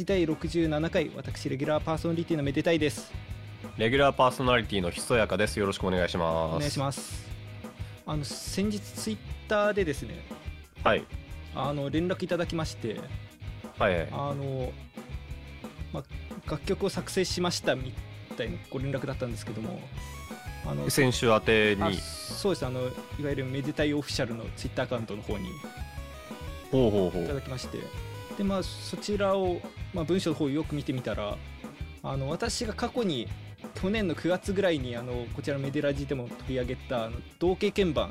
ラジ第67回私レギュラーパーソナリティのめでたいですレギュラーパーソナリティのひそやかです。よろしくお願いします。お願いしますあの先日ツイッターでですねはい。あの連絡いただきましてはい。あの、ま、楽曲を作成しましたみたいなご連絡だったんですけどもあの先週宛てあに、そうですあのいわゆるめでたいオフィシャルのツイッターアカウントの方にほうほうほいたう。だきましてでまあそちらを、まあ、文章の方をよく見てみたらあの私が過去に去年の9月ぐらいにあのこちらのメデラジでも取り上げたあの同型鍵盤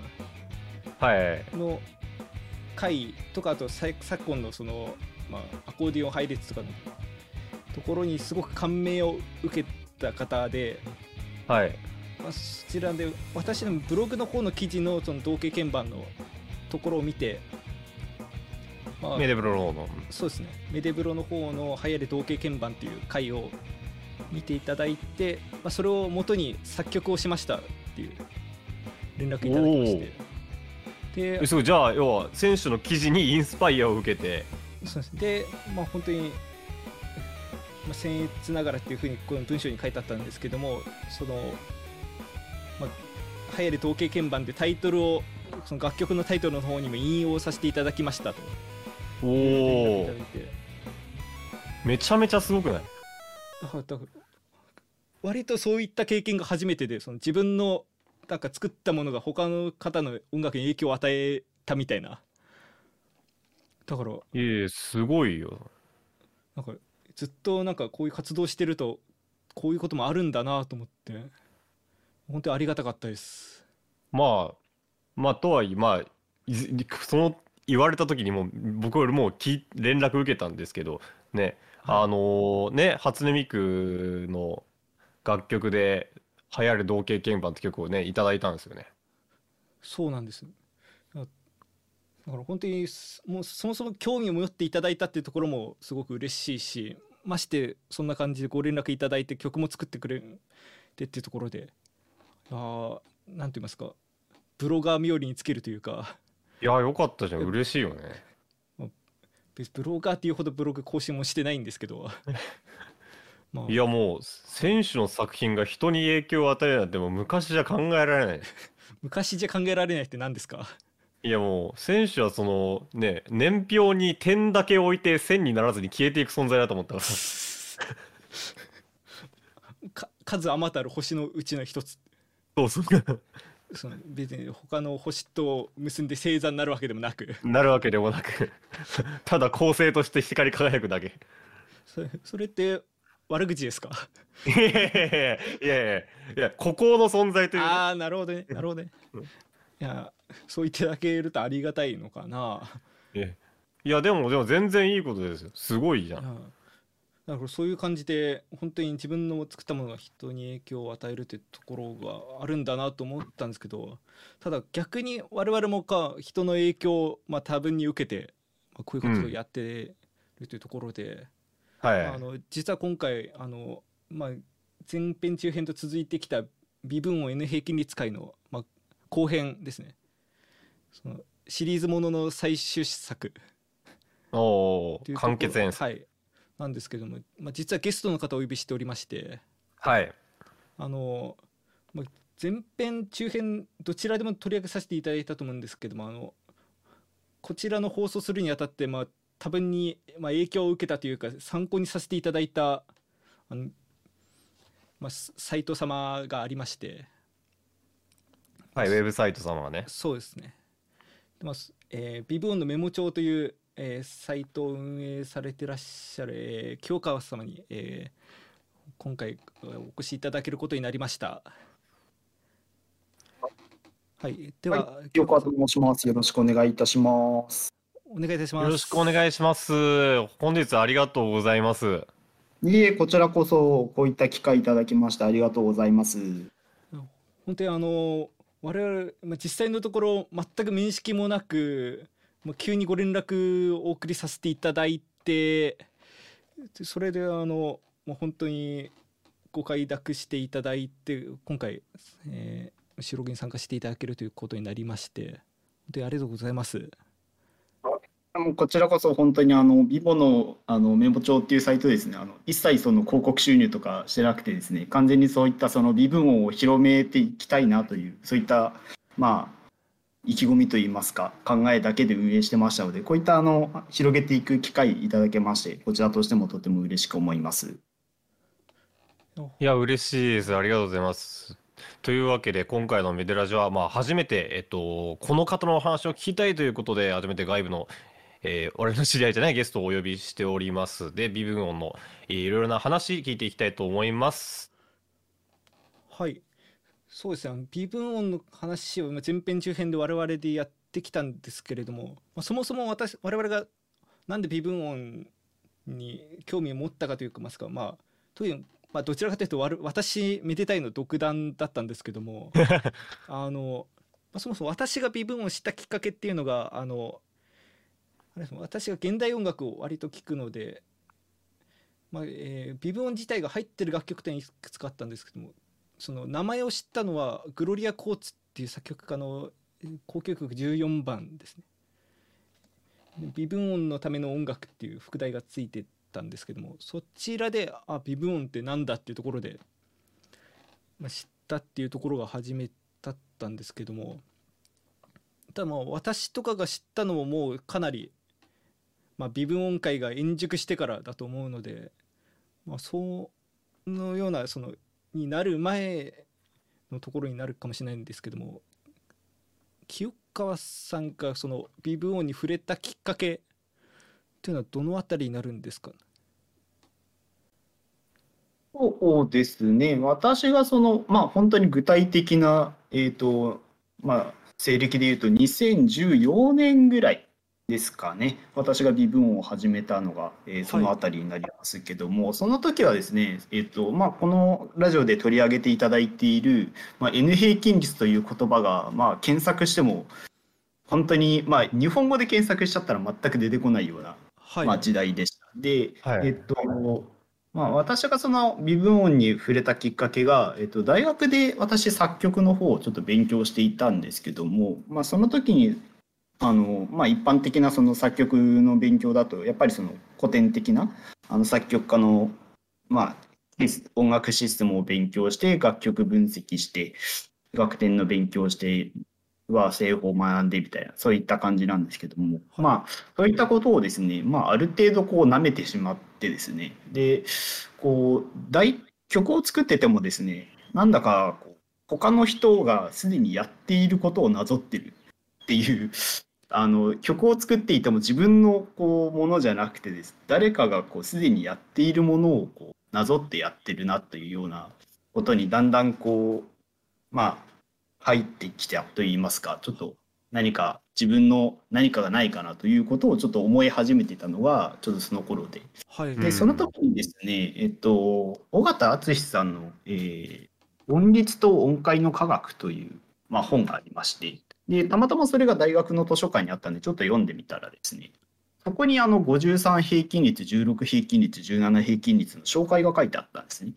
はい。の回とかあとさ昨今のその、まあ、アコーディオン配列とかのところにすごく感銘を受けた方で、はい。まあ、そちらで私のブログの方の記事のその同型鍵盤のところを見て、まあメデブロローの。そうですね。メデブロの方の流行る同型鍵盤っていう回を見ていただいて、まあ、それを元に作曲をしましたっていう連絡いただきまして。でえすごい。じゃあ、要は、選手の記事にインスパイアを受けて、そうですでまあ本当に、まあ、僭越ながらっていうふうにこの文章に書いてあったんですけどもその、まあ、流行る同型鍵盤でタイトルをその楽曲のタイトルの方にも引用させていただきましたとおおめちゃめちゃすごくない？割とそういった経験が初めてでその自分のなんか作ったものが他の方の音楽に影響を与えたみたいな。だからいえすごいよ。なんかずっとなんかこういう活動してるとこういうこともあるんだなと思って。本当にありがたかったです。まあ、まあ、とはいえ、まあ、その、言われた時にもう、僕よりもき連絡受けたんですけど、ね、はいあのーね、初音ミクの楽曲で、流行る同型鍵盤って曲をね、いただいたんですよね。そうなんですだだから本当にすもうそもそも興味を持っていただいたっていうところもすごく嬉しいしましてそんな感じでご連絡いただいて曲も作ってくれてっていうところであーなんて言いますかブロガー冥利につけるというかいや、よかったじゃん。嬉しいよね。ブロガーっていうほどブログ更新もしてないんですけど まあいや、もう、選手の作品が人に影響を与えるなんてもう昔じゃ考えられない。昔じゃ考えられないって何ですか？いや、もう、選手はその、ね、年表に点だけ置いて線にならずに消えていく存在だと思ったから。か数あまたる星のうちの一つそうそう。その別に他の星と結んで星座になるわけでもなくなるわけでもなく、ただ構成として光り輝くだけ。それそれって悪口ですか？いやいやいやいや孤高の存在というか。ああなるほどねなるほどねうんいやそう言っていただけるとありがたいのかないやいや、でも、でも全然いいことですよ。すごいじゃん。だからそういう感じで本当に自分の作ったものが人に影響を与えるっていうところがあるんだなと思ったんですけどただ逆に我々もか人の影響をまあ多分に受けて、まあ、こういうことをやってるというところで、はい。あの実は今回あの、まあ、前編中編と続いてきた微分音 N 平均率解の、まあ、後編ですね。そのシリーズものの最終作。おお完結演奏。はいなんですけども、まあ、実はゲストの方をお呼びしておりましてはい。あの、まあ、前編中編どちらでも取り上げさせていただいたと思うんですけどもあのこちらの放送するにあたって、まあ、多分に、まあ、影響を受けたというか参考にさせていただいたあの、まあ、ササイト様がありましてはい、ウェブサイト様がね。そうですね。でまあすえー、ビブオンのメモ帳という、えーサイトを運営されてらっしゃる、えー清川様に、えー今回お越しいただけることになりました。はい、では、はい、清川と申します。よろしくお願いいたします。お願いいたします。よろしくお願いします。本日はありがとうございます。いえ、こちらこそこういった機会いただきましてありがとうございます。本当にあの我々、まあ、実際のところ全く面識もなく、まあ、急にご連絡をお送りさせていただいてそれであの、まあ、本当にご快諾していただいて今回、えー、収録に参加していただけるということになりまして本当にありがとうございます。もこちらこそ本当にあのビボのあのメモ帳っていうサイトですねあの一切その広告収入とかしてなくてですね完全にそういったその微分を広めていきたいなというそういったまあ意気込みといいますか考えだけで運営してましたのでこういったあの広げていく機会いただけましてこちらとしてもとても嬉しく思います。いや、嬉しいです。ありがとうございます。というわけで、今回のメデラジは、まあ、初めて、えっと、この方のお話を聞きたいということで、初めて外部の、えー俺の知り合いじゃないゲストをお呼びしております。で、微分音の、えーいろいろな話聞いていきたいと思います。はいそうですね。微分音の話を前編中編で我々でやってきたんですけれども、まあ、そもそも私我々がなんで微分音に興味を持ったかというかますかまあというまあどちらかというと私めでたいの独断だったんですけどもあの、まあ、そもそも私が微分音を知ったきっかけっていうのがあのあれ私が現代音楽を割と聴くので、まあえー微分音自体が入ってる楽曲っていくつかあったんですけどもその名前を知ったのはグロリア・コーツっていう作曲家の交響曲14番ですね。微分音のための音楽っていう副題がついてたんですけどもそちらであ微分音ってなんだっていうところで、まあ、知ったっていうところが初めだったんですけどもただまあ私とかが知ったのももうかなり、まあ、微分音階が円熟してからだと思うので、まあ、そのようなそのになる前のところになるかもしれないんですけども清川さんがその微分音に触れたきっかけっていうのはどのあたりになるんですか？そうですね。私がその、まあ本当に具体的な、えっと、まあ、西暦で言うと2014年ぐらいですかね。私が微分音を始めたのが、えーそのあたりになりますけども、その時はですね、えっと、まあこのラジオで取り上げていただいている、まあ、N 平均率という言葉が、まあ検索しても、本当に、まあ日本語で検索しちゃったら全く出てこないようなはい、まあ、時代でした。で、はいえっと、まあ、私がその微分音に触れたきっかけが、えっと、大学で私作曲の方をちょっと勉強していたんですけども、まあ、その時にあの、まあ、一般的なその作曲の勉強だとやっぱりその古典的なあの作曲家の、まあ、音楽システムを勉強して楽曲分析して楽典の勉強をしては製法を学んでみたいなそういった感じなんですけども、まあそういったことをですね、まあ、ある程度こう舐めてしまってですねでこう大曲を作っててもですねなんだかこう他の人がすでにやっていることをなぞってるっていうあの曲を作っていても自分のこうものじゃなくてです。誰かがこうすでにやっているものをこうなぞってやってるなというようなことにだんだんこうまあ入ってきたといいますかちょっと何か自分の何かがないかなということをちょっと思い始めていたのがちょっとその頃で。はい、うんでその時にですねえっと尾形敦さんの、えー音律と音階の科学」という、まあ、本がありましてでたまたまそれが大学の図書館にあったんでちょっと読んでみたらですねそこにあの53平均率16平均率17平均率の紹介が書いてあったんですね。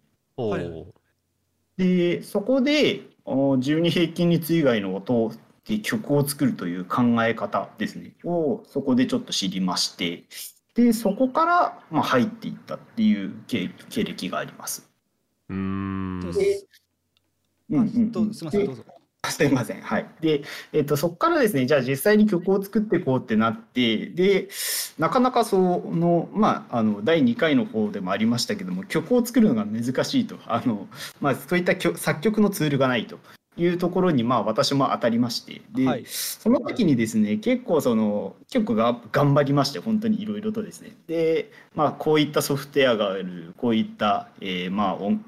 でそこでお12平均率以外の音で曲を作るという考え方ですねをそこでちょっと知りましてでそこからまあ入っていったっていう経経歴があります。うーん。どうんすみませんでどうぞすいません。はい。で、えっと、そこからですね、じゃあ実際に曲を作っていこうってなって、で、なかなかその、まあ、あの、第2回の方でもありましたけども、曲を作るのが難しいと。あの、まあ、そういった曲作曲のツールがないというところに、まあ、私も当たりまして、で、はいその時にですね、結構その、結構が頑張りまして、本当にいろいろとですね。で、まあ、こういったソフトウェアがある、こういった、えーまあ、音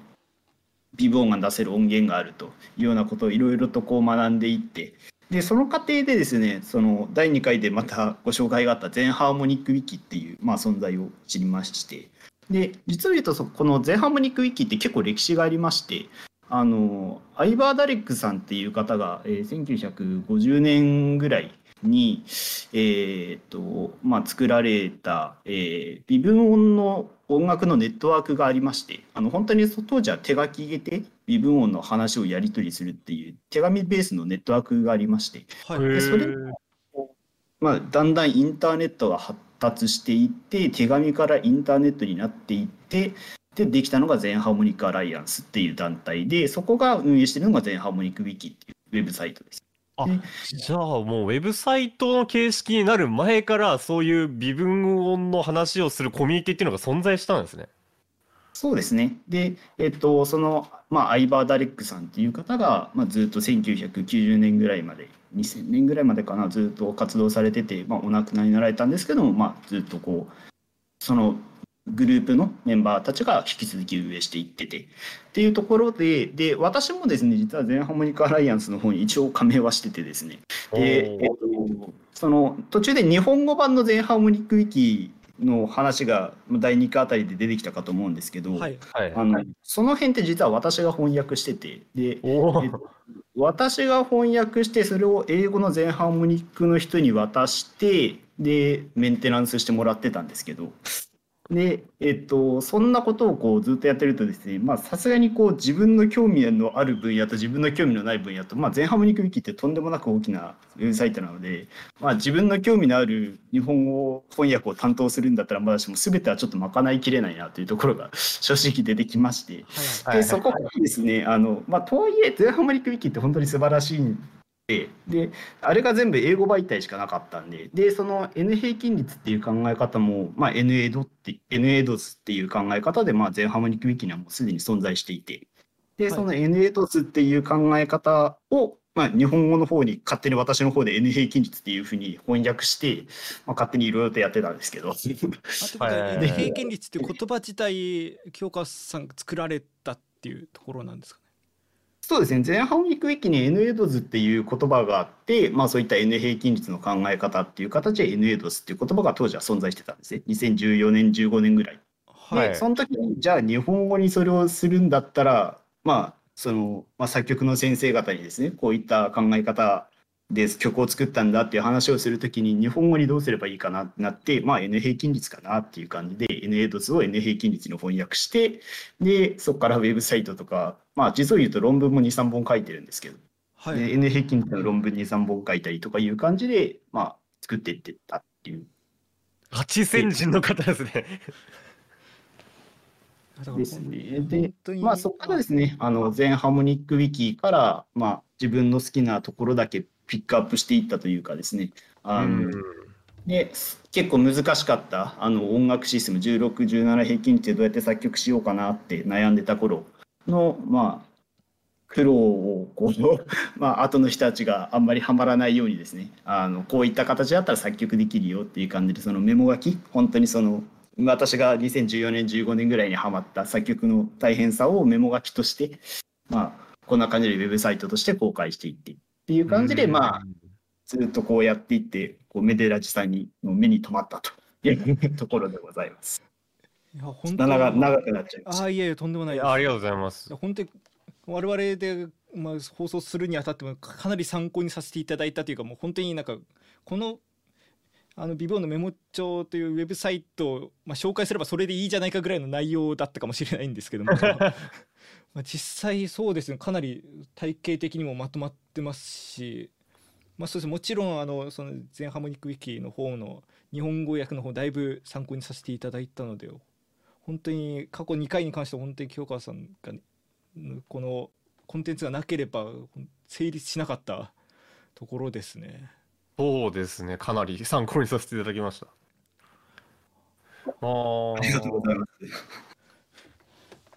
微分音が出せる音源があるというようなことをいろいろとこう学んでいってでその過程でですねその第2回でまたご紹介があった全ハーモニックウィキっていう、まあ、存在を知りましてで実を言うとそこの全ハーモニックウィキって結構歴史がありましてあのアイバー・ダレックさんっていう方が、えー1950年ぐらいに、えーっとまあ、作られた、えー微分音の音楽のネットワークがありましてあの本当に当時は手書きで微分音の話をやり取りするっていう手紙ベースのネットワークがありましてはいでそれまあ、だんだんインターネットが発達していって手紙からインターネットになっていってでできたのが全ハーモニックアライアンスっていう団体でそこが運営してるのが全ハーモニックウィキっていうウェブサイトです。あじゃあもうウェブサイトの形式になる前からそういう微分音の話をするコミュニティっていうのが存在したんですね。そうですね。で、えっと、その、まあ、アイバー・ダレックさんっていう方が、まあ、ずっと1990年ぐらいまで、2000年ぐらいまでかな、ずっと活動されてて、まあ、お亡くなりになられたんですけども、まあ、ずっとこう、そのグループのメンバーたちが引き続き運営していっててっていうところでで私もですね実は全ハーモニカアライアンスの方に一応加盟はしててですね。で、えっと、その途中で日本語版の全ハーモニックウィキの話が第2課あたりで出てきたかと思うんですけど、はい、あのその辺って実は私が翻訳しててで、私が翻訳してそれを英語の全ハーモニックの人に渡してでメンテナンスしてもらってたんですけどで、えっと、そんなことをこうずっとやってるとですね、まあさすがにこう自分の興味のある分野と自分の興味のない分野と、まあ全ハーモニックウィキってとんでもなく大きなウェブサイトなので、まあ自分の興味のある日本語翻訳を担当するんだったらまだしも全てはちょっと賄いきれないなというところが 正直出てきまして、で、そこからですね、あの、まあとはいえ全ハーモニックウィキって本当に素晴らしいんでであれが全部英語媒体しかなかったんででその N 平均率っていう考え方も、まあ、NA ドって NA ドスっていう考え方で、まあ、全ハーモニックウィキにはもうすでに存在していて。でその NA ドスっていう考え方を、まあ、日本語の方に勝手に私の方で N 平均率っていうふうに翻訳して、まあ、勝手にいろいろとやってたんですけど。あと N 平均率っていう言葉自体清川さんが作られたっていうところなんですかそうですね。前半ウィークウィキに N エドズっていう言葉があって、まあ、そういった N 平均率の考え方っていう形で N エドズっていう言葉が当時は存在してたんですね。2014年15年ぐらい。はい、でその時にじゃあ日本語にそれをするんだったらまあその、まあ、作曲の先生方にですねこういった考え方で曲を作ったんだっていう話をするときに日本語にどうすればいいかなってなって、まあ、N 平均率かなっていう感じで N エドズを N 平均率に翻訳してでそこからウェブサイトとかまあ実を言うと論文も23本書いてるんですけど、はい、N 平均率の論文23本書いたりとかいう感じで、まあ、作っていってたっていう。八先人の方ですね。ですね。で、まあそこからですね、あの全ハーモニックウィキから、まあ自分の好きなところだけピックアップしていったというかですね、あの、で結構難しかったあの音楽システム1617平均値でどうやって作曲しようかなって悩んでた頃のまあ苦労をこう まあ後の人たちがあんまりはまらないようにですねあのこういった形だったら作曲できるよっていう感じでそのメモ書き本当にその私が2014年15年ぐらいにはまった作曲の大変さをメモ書きとしてまあこんな感じでウェブサイトとして公開していってっていう感じで、まあ、ずっとこうやっていって、こうメデラジさんにの目に留まったというところでございます。いや本当長長くなっちゃいました。あいえとんでもないありがとうございます。本当に我々で、まあ、放送するにあたってもかなり参考にさせていただいたというかもう本当になんかこのあのビボのメモ帳というウェブサイトを、まあ、紹介すればそれでいいじゃないかぐらいの内容だったかもしれないんですけども。まあ、実際そうですね。かなり体系的にもまとまってますし、まあ、そうです。もちろんあのその全ハーモニックウィキの方の日本語訳の方だいぶ参考にさせていただいたので本当に過去2回に関しては本当に清川さんがこのコンテンツがなければ成立しなかったところですね。そうですねかなり参考にさせていただきました。あありがとうございます。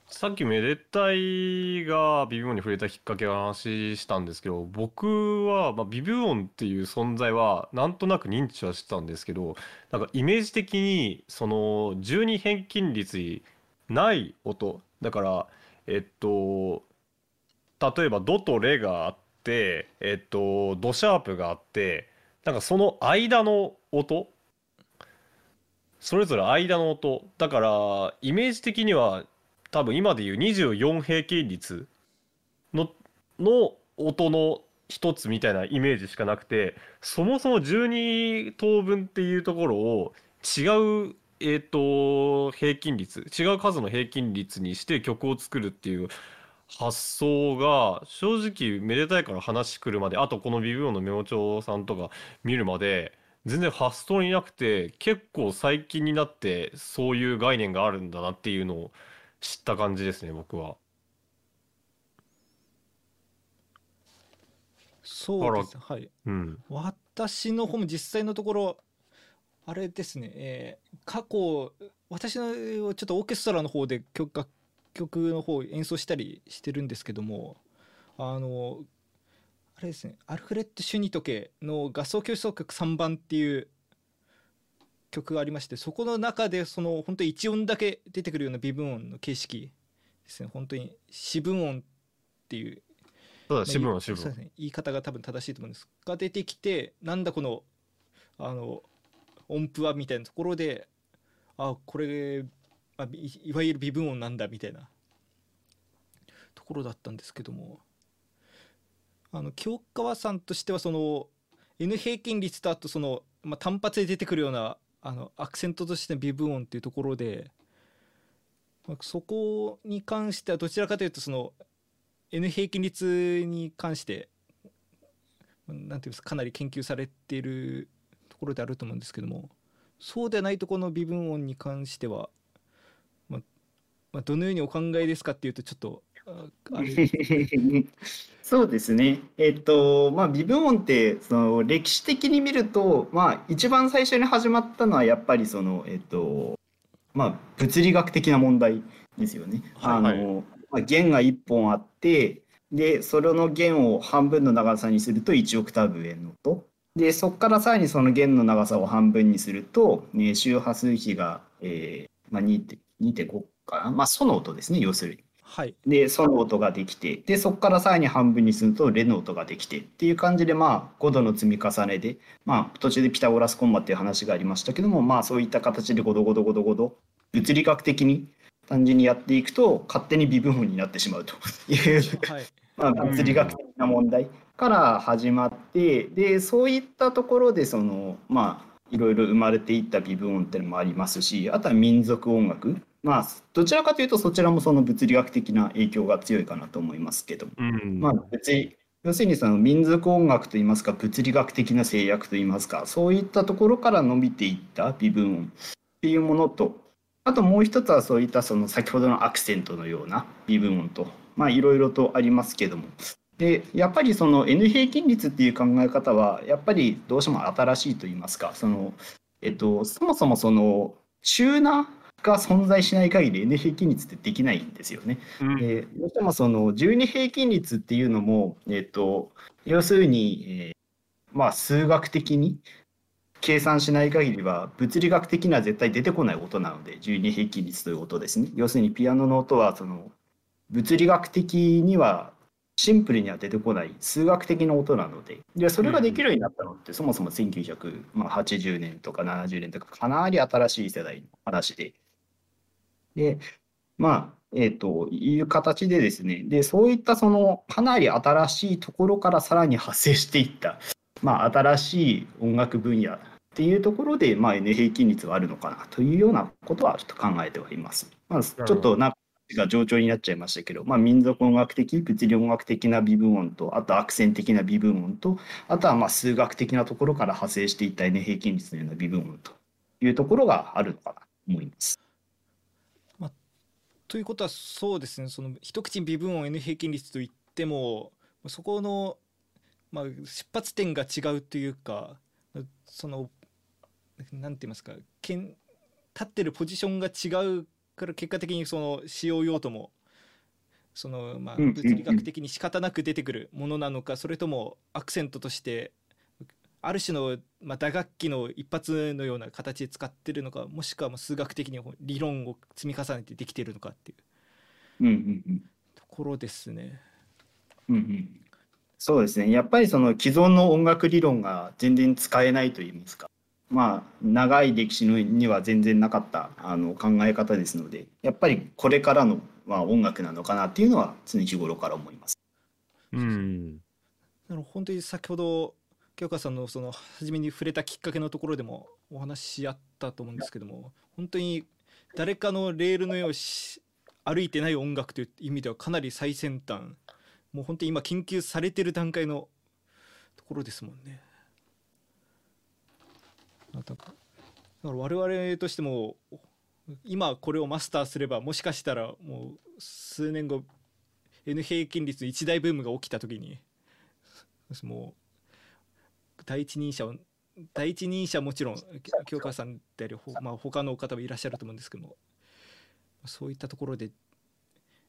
さっきめでたいがビビオンに触れたきっかけを話したんですけど僕は、まあ、ビビオンっていう存在はなんとなく認知はしてたんですけどなんかイメージ的にその12変均率にない音。だからえっと例えばドとレがあってえっとドシャープがあってなんかその間の音。それぞれ間の音。だからイメージ的には多分今でいう24平均率のの音の一つみたいなイメージしかなくてそもそも12等分っていうところを違うえーと、平均率違う数の平均率にして曲を作るっていう発想が正直めでたいから話くるまであとこのビブオのメモ帳さんとか見るまで全然発想になくて結構最近になってそういう概念があるんだなっていうのを知った感じですね僕は。そうです。はい、うん、私の方も実際のところあれですね、えー、過去私のちょっとオーケストラの方で曲楽曲の方演奏したりしてるんですけどもあのあれですね。アルフレッド・シュニトケの合奏協奏曲3番っていう曲がありましてそこの中でその本当に1音だけ出てくるような微分音の形式ですね。本当に四分音っていうそうだ四分音四分音、ね、言い方が多分正しいと思うんです。が出てきてなんだこのあの音符はみたいなところであこれあいわゆる微分音なんだみたいなところだったんですけども。あの清川さんとしてはその N 平均率とあとその、まあ、単発で出てくるようなあのアクセントとしての微分音っていうところで、ま、そこに関してはどちらかというとその N 平均率に関して何て言うんですかかなり研究されているところであると思うんですけどもそうではないとこの微分音に関しては、ま、まあ、どのようにお考えですかっていうとちょっとそうですね。えっと、まあ、微分音って、その歴史的に見ると、まあ、一番最初に始まったのは、やっぱりその、えっと、まあ、物理学的な問題ですよね。はいはい、あの、まあ、弦が1本あって、で、それの弦を半分の長さにすると1オクターブ上の音。で、そこからさらにその弦の長さを半分にすると、ね、周波数比が、えーまあ、2.5かな。まあ、ソの音ですね、要するに。はい、でソの音ができてでそこからさらに半分にするとレの音ができてっていう感じでまあ5度の積み重ねでまあ途中でピタゴラスコンマっていう話がありましたけどもまあそういった形でゴドゴドゴドゴド物理学的に単純にやっていくと勝手に微分音になってしまうと。いうはい、まあ物理学的な問題から始まってでそういったところでそのまあいろいろ生まれていった微分音っていうのもありますしあとは民族音楽まあどちらかというとそちらもその物理学的な影響が強いかなと思いますけど、うん、まあ別に要するにその民族音楽といいますか物理学的な制約といいますかそういったところから伸びていった微分音っていうものとあともう一つはそういったその先ほどのアクセントのような微分音とまあいろいろとありますけども。でやっぱりその N 平均率っていう考え方はやっぱりどうしても新しいと言いますかその、えっと、そもそもその中なが存在しない限り N 平均率ってできないんですよね。うん、えどうしてもその12平均率っていうのも、えっと、要するに、えー、まあ数学的に計算しない限りは物理学的には絶対出てこない音なので12平均率という音ですね。要するにピアノの音はその物理学的にはシンプルには出てこない数学的な音なのででそれができるようになったのって、そもそも1980年とか70年とかかなり新しい世代の話ででまあえーと、いう形でですねでそういったそのかなり新しいところからさらに発生していった、まあ、新しい音楽分野っていうところで、まあ、N 平均率はあるのかなというようなことはちょっと考えてはいます。まあ、ちょっとなんかが冗長になっちゃいましたけど、まあ、民族音楽的物理音楽的な微分音とあとアクセン的な微分音とあとはまあ数学的なところから派生していった N 平均率のような微分音というところがあるのかなと思います。まあ、ということはそうですね。その一口に微分音 N 平均率といってもそこの、まあ、出発点が違うというかそのなんて言いますかけん立ってるポジションが違うから結果的にその使用用途もそのまあ物理学的に仕方なく出てくるものなのかそれともアクセントとしてある種のまあ打楽器の一発のような形で使ってるのかもしくは数学的に理論を積み重ねてできているのかっていう。ところですね。うんうん、そうですね。やっぱりその既存の音楽理論が全然使えないと言いますか。まあ、長い歴史には全然なかったあの考え方ですのでやっぱりこれからの、まあ、音楽なのかなっていうのは常日頃から思います。うん、本当に先ほど京香さんのその初めに触れたきっかけのところでもお話しあったと思うんですけども本当に誰かのレールのよう歩いてない音楽という意味ではかなり最先端もう本当に今研究されてる段階のところですもんね。だから我々としても今これをマスターすればもしかしたらもう数年後 N 平均率一大ブームが起きた時にもう第一人者を第一人者もちろん京香さんであり、まあ、他の方もいらっしゃると思うんですけどもそういったところで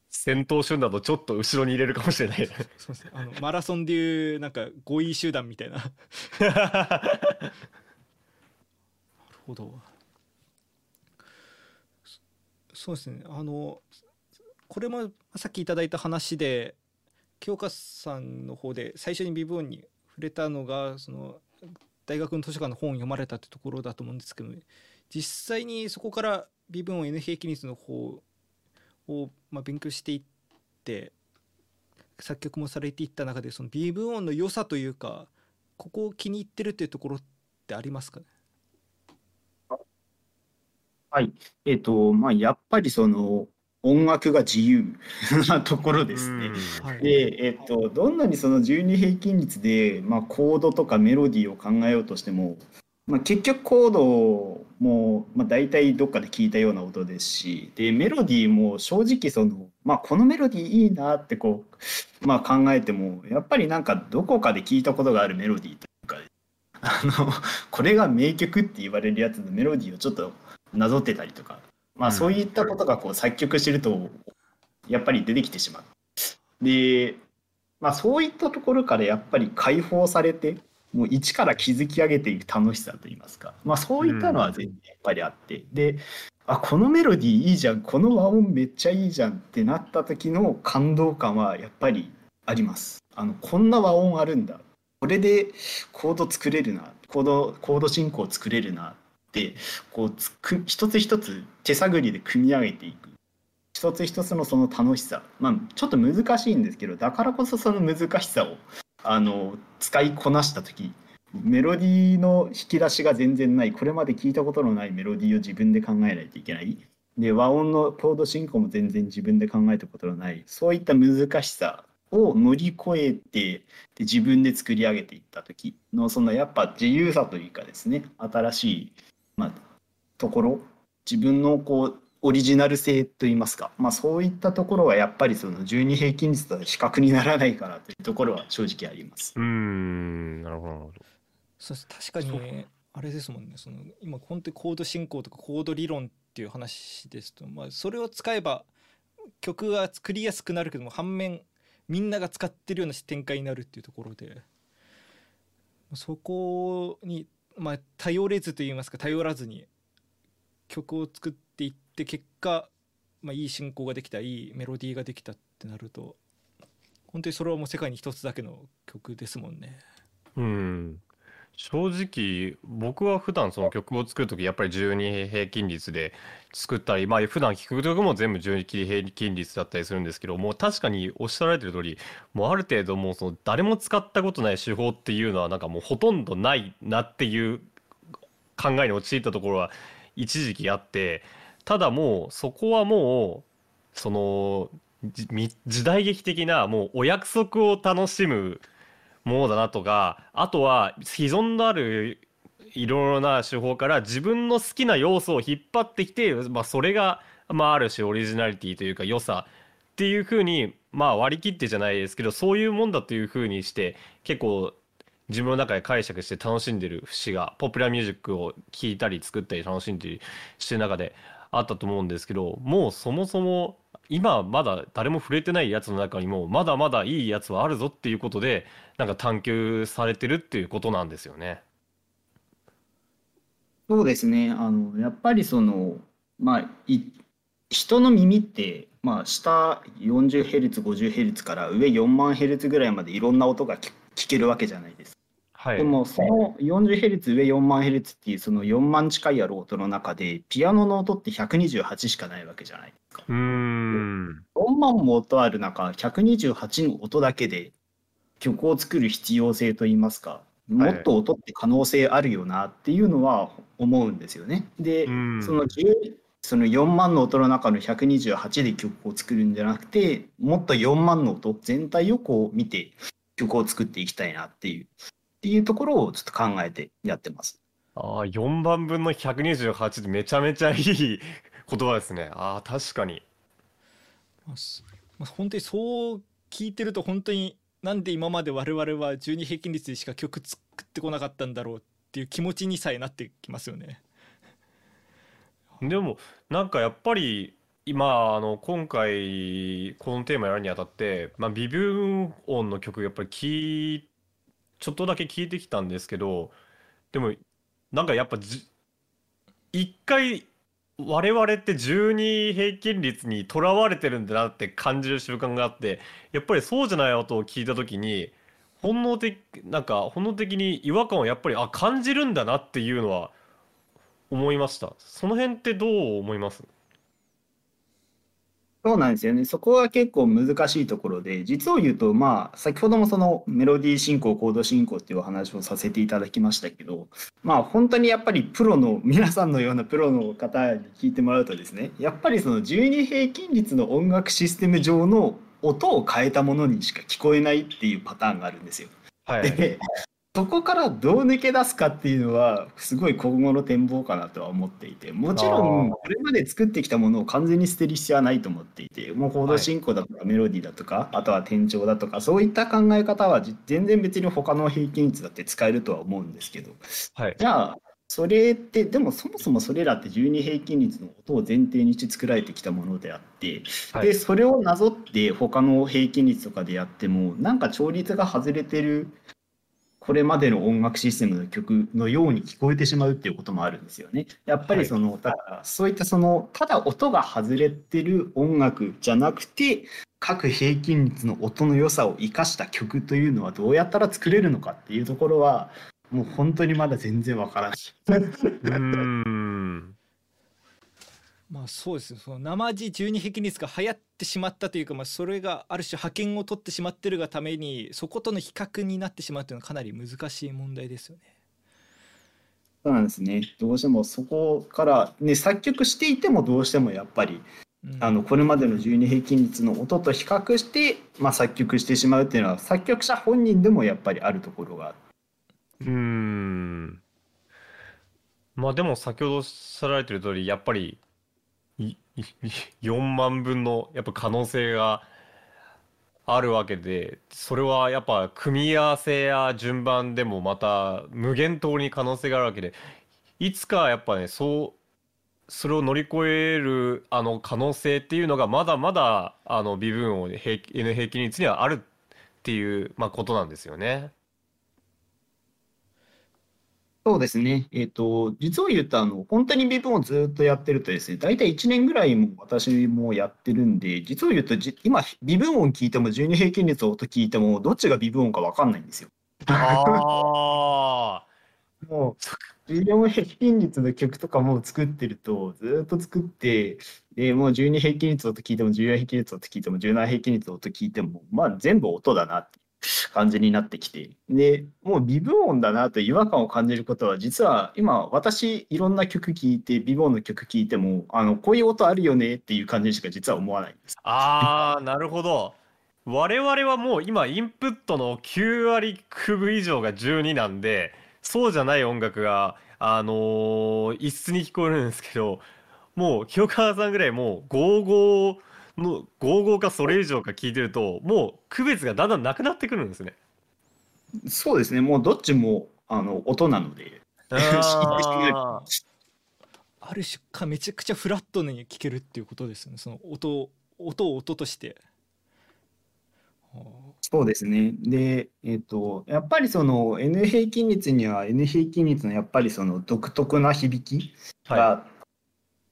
先頭集団とちょっと後ろに入れるかもしれない。そうですあのマラソンでいうなんか5位集団みたいな。なるほど。そうですね。あのこれもさっきいただいた話で京香さんの方で最初に微分に触れたのがその大学の図書館の本を読まれたってところだと思うんですけど実際にそこから微分を N 平均率の方を、まあ、勉強していって作曲もされていった中でその微分音の良さというかここを気に入ってるっていうところってありますかね？はい。えっと、まあ、やっぱりその、音楽が自由なところですね。で、えっと、どんなにその12平均率で、まあ、コードとかメロディーを考えようとしても、まあ、結局コードも、まあ、大体どっかで聞いたような音ですしでメロディーも正直その、まあ、このメロディーいいなってこう、まあ、考えてもやっぱりなんかどこかで聞いたことがあるメロディーというかあのこれが名曲って言われるやつのメロディーをちょっとなぞってたりとか、まあ、そういったことがこう作曲してるとやっぱり出てきてしまう。で、まあ、そういったところからやっぱり解放されてもう一から築き上げていく楽しさといいますか、まあ、そういったのは全然やっぱりあって、であこのメロディーいいじゃん。この和音めっちゃいいじゃんってなった時の感動感はやっぱりあります。あのこんな和音あるんだ。これでコード作れるな。コードコード進行作れるなってこうつく一つ一つ手探りで組み上げていく。一つ一つのその楽しさ。まあちょっと難しいんですけどだからこそその難しさをあの使いこなした時メロディーの引き出しが全然ないこれまで聞いたことのないメロディーを自分で考えないといけない。で和音のコード進行も全然自分で考えたことのない。そういった難しさを乗り越えてで自分で作り上げていった時のそのやっぱ自由さというかですね新しいまあ、ところ自分のこうオリジナル性といいますか、まあ、そういったところはやっぱりその12平均率と比較にならないかなというところは正直あります。うんなるほどそう確かにあれですもんねその今本当にコード進行とかコード理論っていう話ですと、まあ、それを使えば曲が作りやすくなるけども反面みんなが使ってるような展開になるっていうところでそこにまあ、頼れずと言いますか頼らずに曲を作っていって結果、まあ、いい進行ができたいいメロディーができたってなると本当にそれはもう世界に一つだけの曲ですもんね。うん正直僕は普段その曲を作る時やっぱり12平均率で作ったりまあ普段聴く曲も全部12平均率だったりするんですけどもう確かにおっしゃられてる通りもうある程度もうその誰も使ったことない手法っていうのはなんかもうほとんどないなっていう考えに陥ったところは一時期あってただもうそこはもうその時代劇的なもうお約束を楽しむものだなとかあとは既存のあるいろいろな手法から自分の好きな要素を引っ張ってきて、まあ、それが、まあ、ある種オリジナリティというか良さっていうふうに、まあ、割り切ってじゃないですけどそういうもんだというふうにして結構自分の中で解釈して楽しんでる節がポピュラーミュージックを聴いたり作ったり楽しんでりしてる中であったと思うんですけどもうそもそも今まだ誰も触れてないやつの中にもまだまだいいやつはあるぞっていうことでなんか探求されてるっていうことなんですよね。そうですねあのやっぱりそのまあい人の耳ってまあ下 40Hz50Hz から上4万 Hz ぐらいまでいろんな音が聞けるわけじゃないですはい、でもその 40Hz 上4万 Hz っていうその4万近いある音の中でピアノの音って128しかないわけじゃない。ですか。うん。4万も音ある中128の音だけで曲を作る必要性といいますかもっと音って可能性あるよなっていうのは思うんですよね。でそのその4万の音の中の128で曲を作るんじゃなくてもっと4万の音全体をこう見て曲を作っていきたいなっていうっていうところをちょっと考えてやってます。ああ、4番分の128ってめちゃめちゃいい言葉ですね。ああ、確かに。まあすまあ本当にそう聞いてると本当になんで今まで我々は12平均率でしか曲作ってこなかったんだろうっていう気持ちにさえなってきますよね。でも、なんかやっぱり、今、あの、今回、このテーマやるにあたって、まあ、微分音の曲、やっぱり聞い、ちょっとだけ聞いてきたんですけど、でも、なんかやっぱじ、一回、我々って12平均率にとらわれてるんだなって感じる習慣があって、やっぱりそうじゃない音を聞いた時に、本能的、なんか本能的に違和感をやっぱり、あ、感じるんだなっていうのは思いました。その辺ってどう思います？そうなんですよね。そこは結構難しいところで、実を言うと、まあ、先ほどもそのメロディー進行、コード進行っていうお話をさせていただきましたけど、まあ、本当にやっぱりプロの、皆さんのようなプロの方に聞いてもらうとですね、やっぱりその12平均率の音楽システム上の音を変えたものにしか聞こえないっていうパターンがあるんですよ。はい。で、そこからどう抜け出すかっていうのはすごい今後の展望かなとは思っていてもちろんこれまで作ってきたものを完全に捨てる必要はないと思っていてもうコード進行だとかメロディーだとか、はい、あとは転調だとかそういった考え方は全然別に他の平均率だって使えるとは思うんですけど、はい、じゃあそれってでもそもそもそれらって12平均率の音を前提にして作られてきたものであって、はい、でそれをなぞって他の平均率とかでやってもなんか調律が外れてるこれまでの音楽システムの曲のように聞こえてしまうっていうこともあるんですよね。やっぱりその、はい、だからそういったそのただ音が外れてる音楽じゃなくて各平均率の音の良さを生かした曲というのはどうやったら作れるのかっていうところはもう本当にまだ全然わからない。うんまあそうですその生地十二匹率が流行ってしまったというか、まあ、それがある種覇権を取ってしまってるがためにそことの比較になってしまうというのはかなり難しい問題ですよね。そうなんですね。どうしてもそこから、ね、作曲していてもどうしてもやっぱり、うん、あのこれまでの十二平均率の音と比較して、まあ、作曲してしまうっていうのは作曲者本人でもやっぱりあるところが。うん。まあでも先ほどおっしゃられてる通りやっぱり 4万分のやっぱ可能性があるわけでそれはやっぱ組み合わせや順番でもまた無限通に可能性があるわけでいつかやっぱねそうそれを乗り越えるあの可能性っていうのがまだまだあの微分を N 平均率にはあるっていう、まあ、ことなんですよね。そうですね。えっ、と、実を言うと、あの、本当に微分をずっとやってるとですね、大体1年ぐらいも私もやってるんで、実を言うとじ、今、微分音聞いても、12平均率を音聞いても、どっちが微分音か分かんないんですよ。ああ。もう、14平均率の曲とかも作ってると、ずっと作って、で、もう12平均率の音聞いても、14平均率の音聞いても、17平均率の音聞いても、まあ全部音だなって感じになってきてでもう微分音だなと違和感を感じることは実は今私いろんな曲聴いて微分音の曲聴いてもあのこういう音あるよねっていう感じしか実は思わないんです。あーなるほど。我々はもう今インプットの9割9分以上が12なんでそうじゃない音楽があのー、一室に聞こえるんですけどもう清川さんぐらいもう55の55かそれ以上か聞いてるともう区別がだんだんなくなってくるんですね。そうですねもうどっちもあの音なので。あ ある種かめちゃくちゃフラットに聞けるっていうことですねその音音を音として。そうですね。で、えっ、ー、と、やっぱりその N 平均率には N 平均率のやっぱりその独特な響きが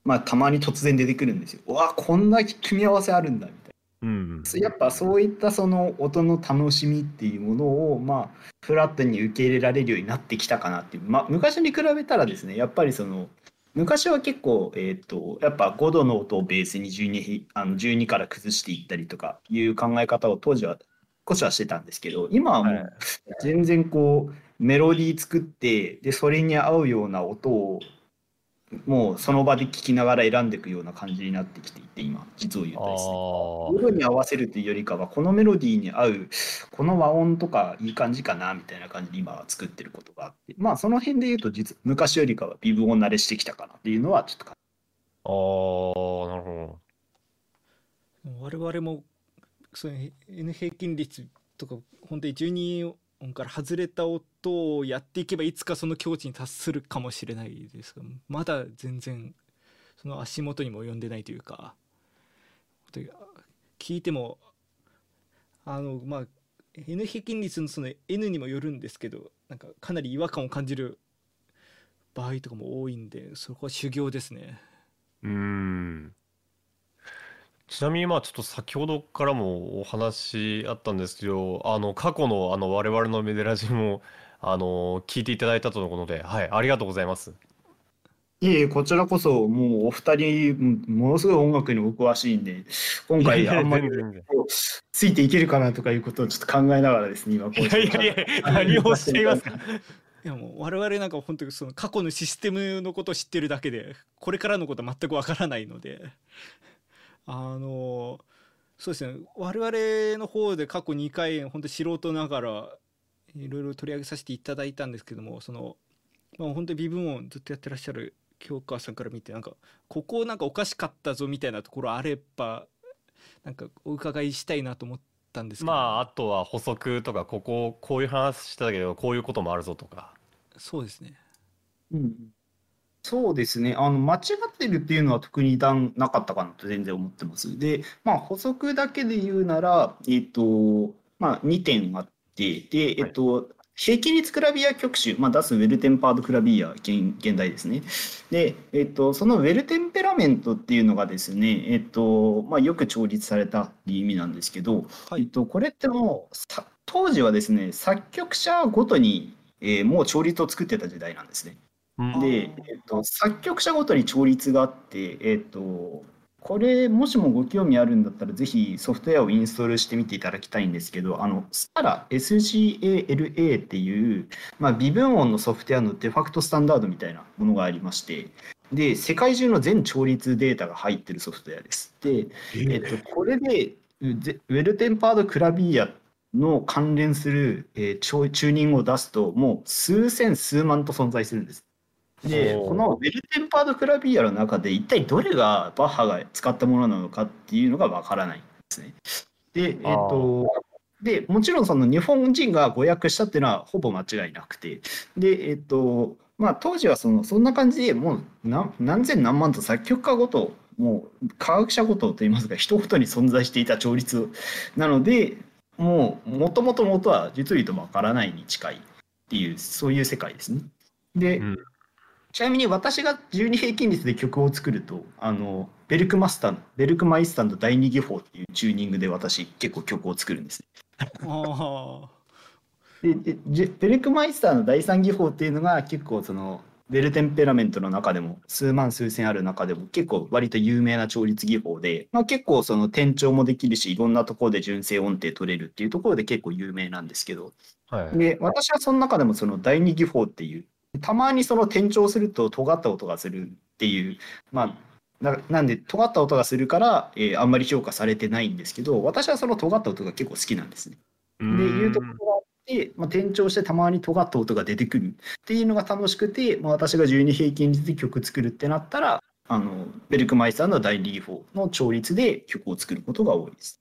まあ、たまに突然出てくるんですよ。うわこんな組み合わせあるんだみたいな。うん、やっぱそういったその音の楽しみっていうものを、まあ、フラットに受け入れられるようになってきたかなっていう、まあ、昔に比べたらですねやっぱりその昔は結構、えーと、やっぱ5度の音をベースに 12, あの12から崩していったりとかいう考え方を当時は少しはしてたんですけど今はもう全然こうメロディー作ってでそれに合うような音をもうその場で聞きながら選んでいくような感じになってきていて今実を言うとですね。どこに合わせるというよりかはこのメロディーに合うこの和音とかいい感じかなみたいな感じで今は作ってることがあってまあその辺で言うと実昔よりかは微分音慣れしてきたかなっていうのはちょっとああなるほど。我々もその N 平均率とか本当に12音から外れた音をやっていけばいつかその境地に達するかもしれないですがまだ全然その足元にも及んでないというか聞いてもあのまあ N 平均率のその N にもよるんですけどなんかかなり違和感を感じる場合とかも多いんでそこは修行ですね。うんちなみにまあちょっと先ほどからもお話あったんですけど、あの過去のあの我々のメデラジも あの聞いていただいたとのことで、はい、ありがとうございます。いえいえ、こちらこそもうお二人ものすごい音楽にお詳しいんで、今回あんまりついていけるかなとかいうことをちょっと考えながらですね、今こういやいやいや、何をしていますか？いやもう我々なんか本当にその過去のシステムのことを知ってるだけでこれからのことは全くわからないのであのそうですね。我々の方で過去2回本当素人ながらいろいろ取り上げさせていただいたんですけどもその、まあ、本当に微分音ずっとやってらっしゃる京川さんから見てなんかここなんかおかしかったぞみたいなところあればなんかお伺いしたいなと思ったんですけど。まああとは補足とかこここういう話したけどこういうこともあるぞとか。そうですね。うんそうですね。あの、間違ってるっていうのは特に段なかったかなと全然思ってます。で、まあ、補足だけで言うなら、えっと、まあ、2点あって、で、えっと、平均率クラビア曲集、まあ、出すウェルテンパードクラビア現現代ですね。で、えっと、そのウェルテンペラメントっていうのがですね、えっと、まあ、よく調律されたっていう意味なんですけど、はい、えっと、これってもう、当時はですね、作曲者ごとに、えー、もう調律を作ってた時代なんですね。で、えっと、作曲者ごとに調律があって、えっと、これもしもご興味あるんだったらぜひソフトウェアをインストールしてみていただきたいんですけどあの SCALA SCALA っていう、まあ、微分音のソフトウェアのデファクトスタンダードみたいなものがありましてで世界中の全調律データが入ってるソフトウェアです。で、えっと、これで Well-Tempered Clavierの関連する、えー、チューニングを出すともう数千数万と存在するんです。でこのウェルテンパード・クラビアの中で一体どれがバッハが使ったものなのかっていうのがわからないんですね。で、えっ、と、でもちろんその日本人が誤訳したっていうのはほぼ間違いなくてでえっ、とまあ当時はそのそんな感じでもう何何千何万と作曲家ごともう科学者ごとといいますか人ごとに存在していた調律なのでもうもともと元は実を言うとわからないに近いっていうそういう世界ですね。で、うんちなみに私が12平均率で曲を作るとあのベルクマスターベルクマイスタンド第2技法っていうチューニングで私結構曲を作るんですね。ででベルクマイスターの第3技法っていうのが結構そのベルテンペラメントの中でも数万数千ある中でも結構割と有名な調律技法で、まあ、結構その転調もできるしいろんなところで純正音程取れるっていうところで結構有名なんですけど、はい、で私はその中でもその第2技法っていうたまにその転調すると尖った音がするっていう、まあ、ななんで尖った音がするから、えー、あんまり評価されてないんですけど私はその尖った音が結構好きなんですね。でいうところがあって、まあ、転調してたまに尖った音が出てくるっていうのが楽しくて、まあ、私が12平均率で曲作るってなったらあのベルクマイスターの第2法の調律で曲を作ることが多いです。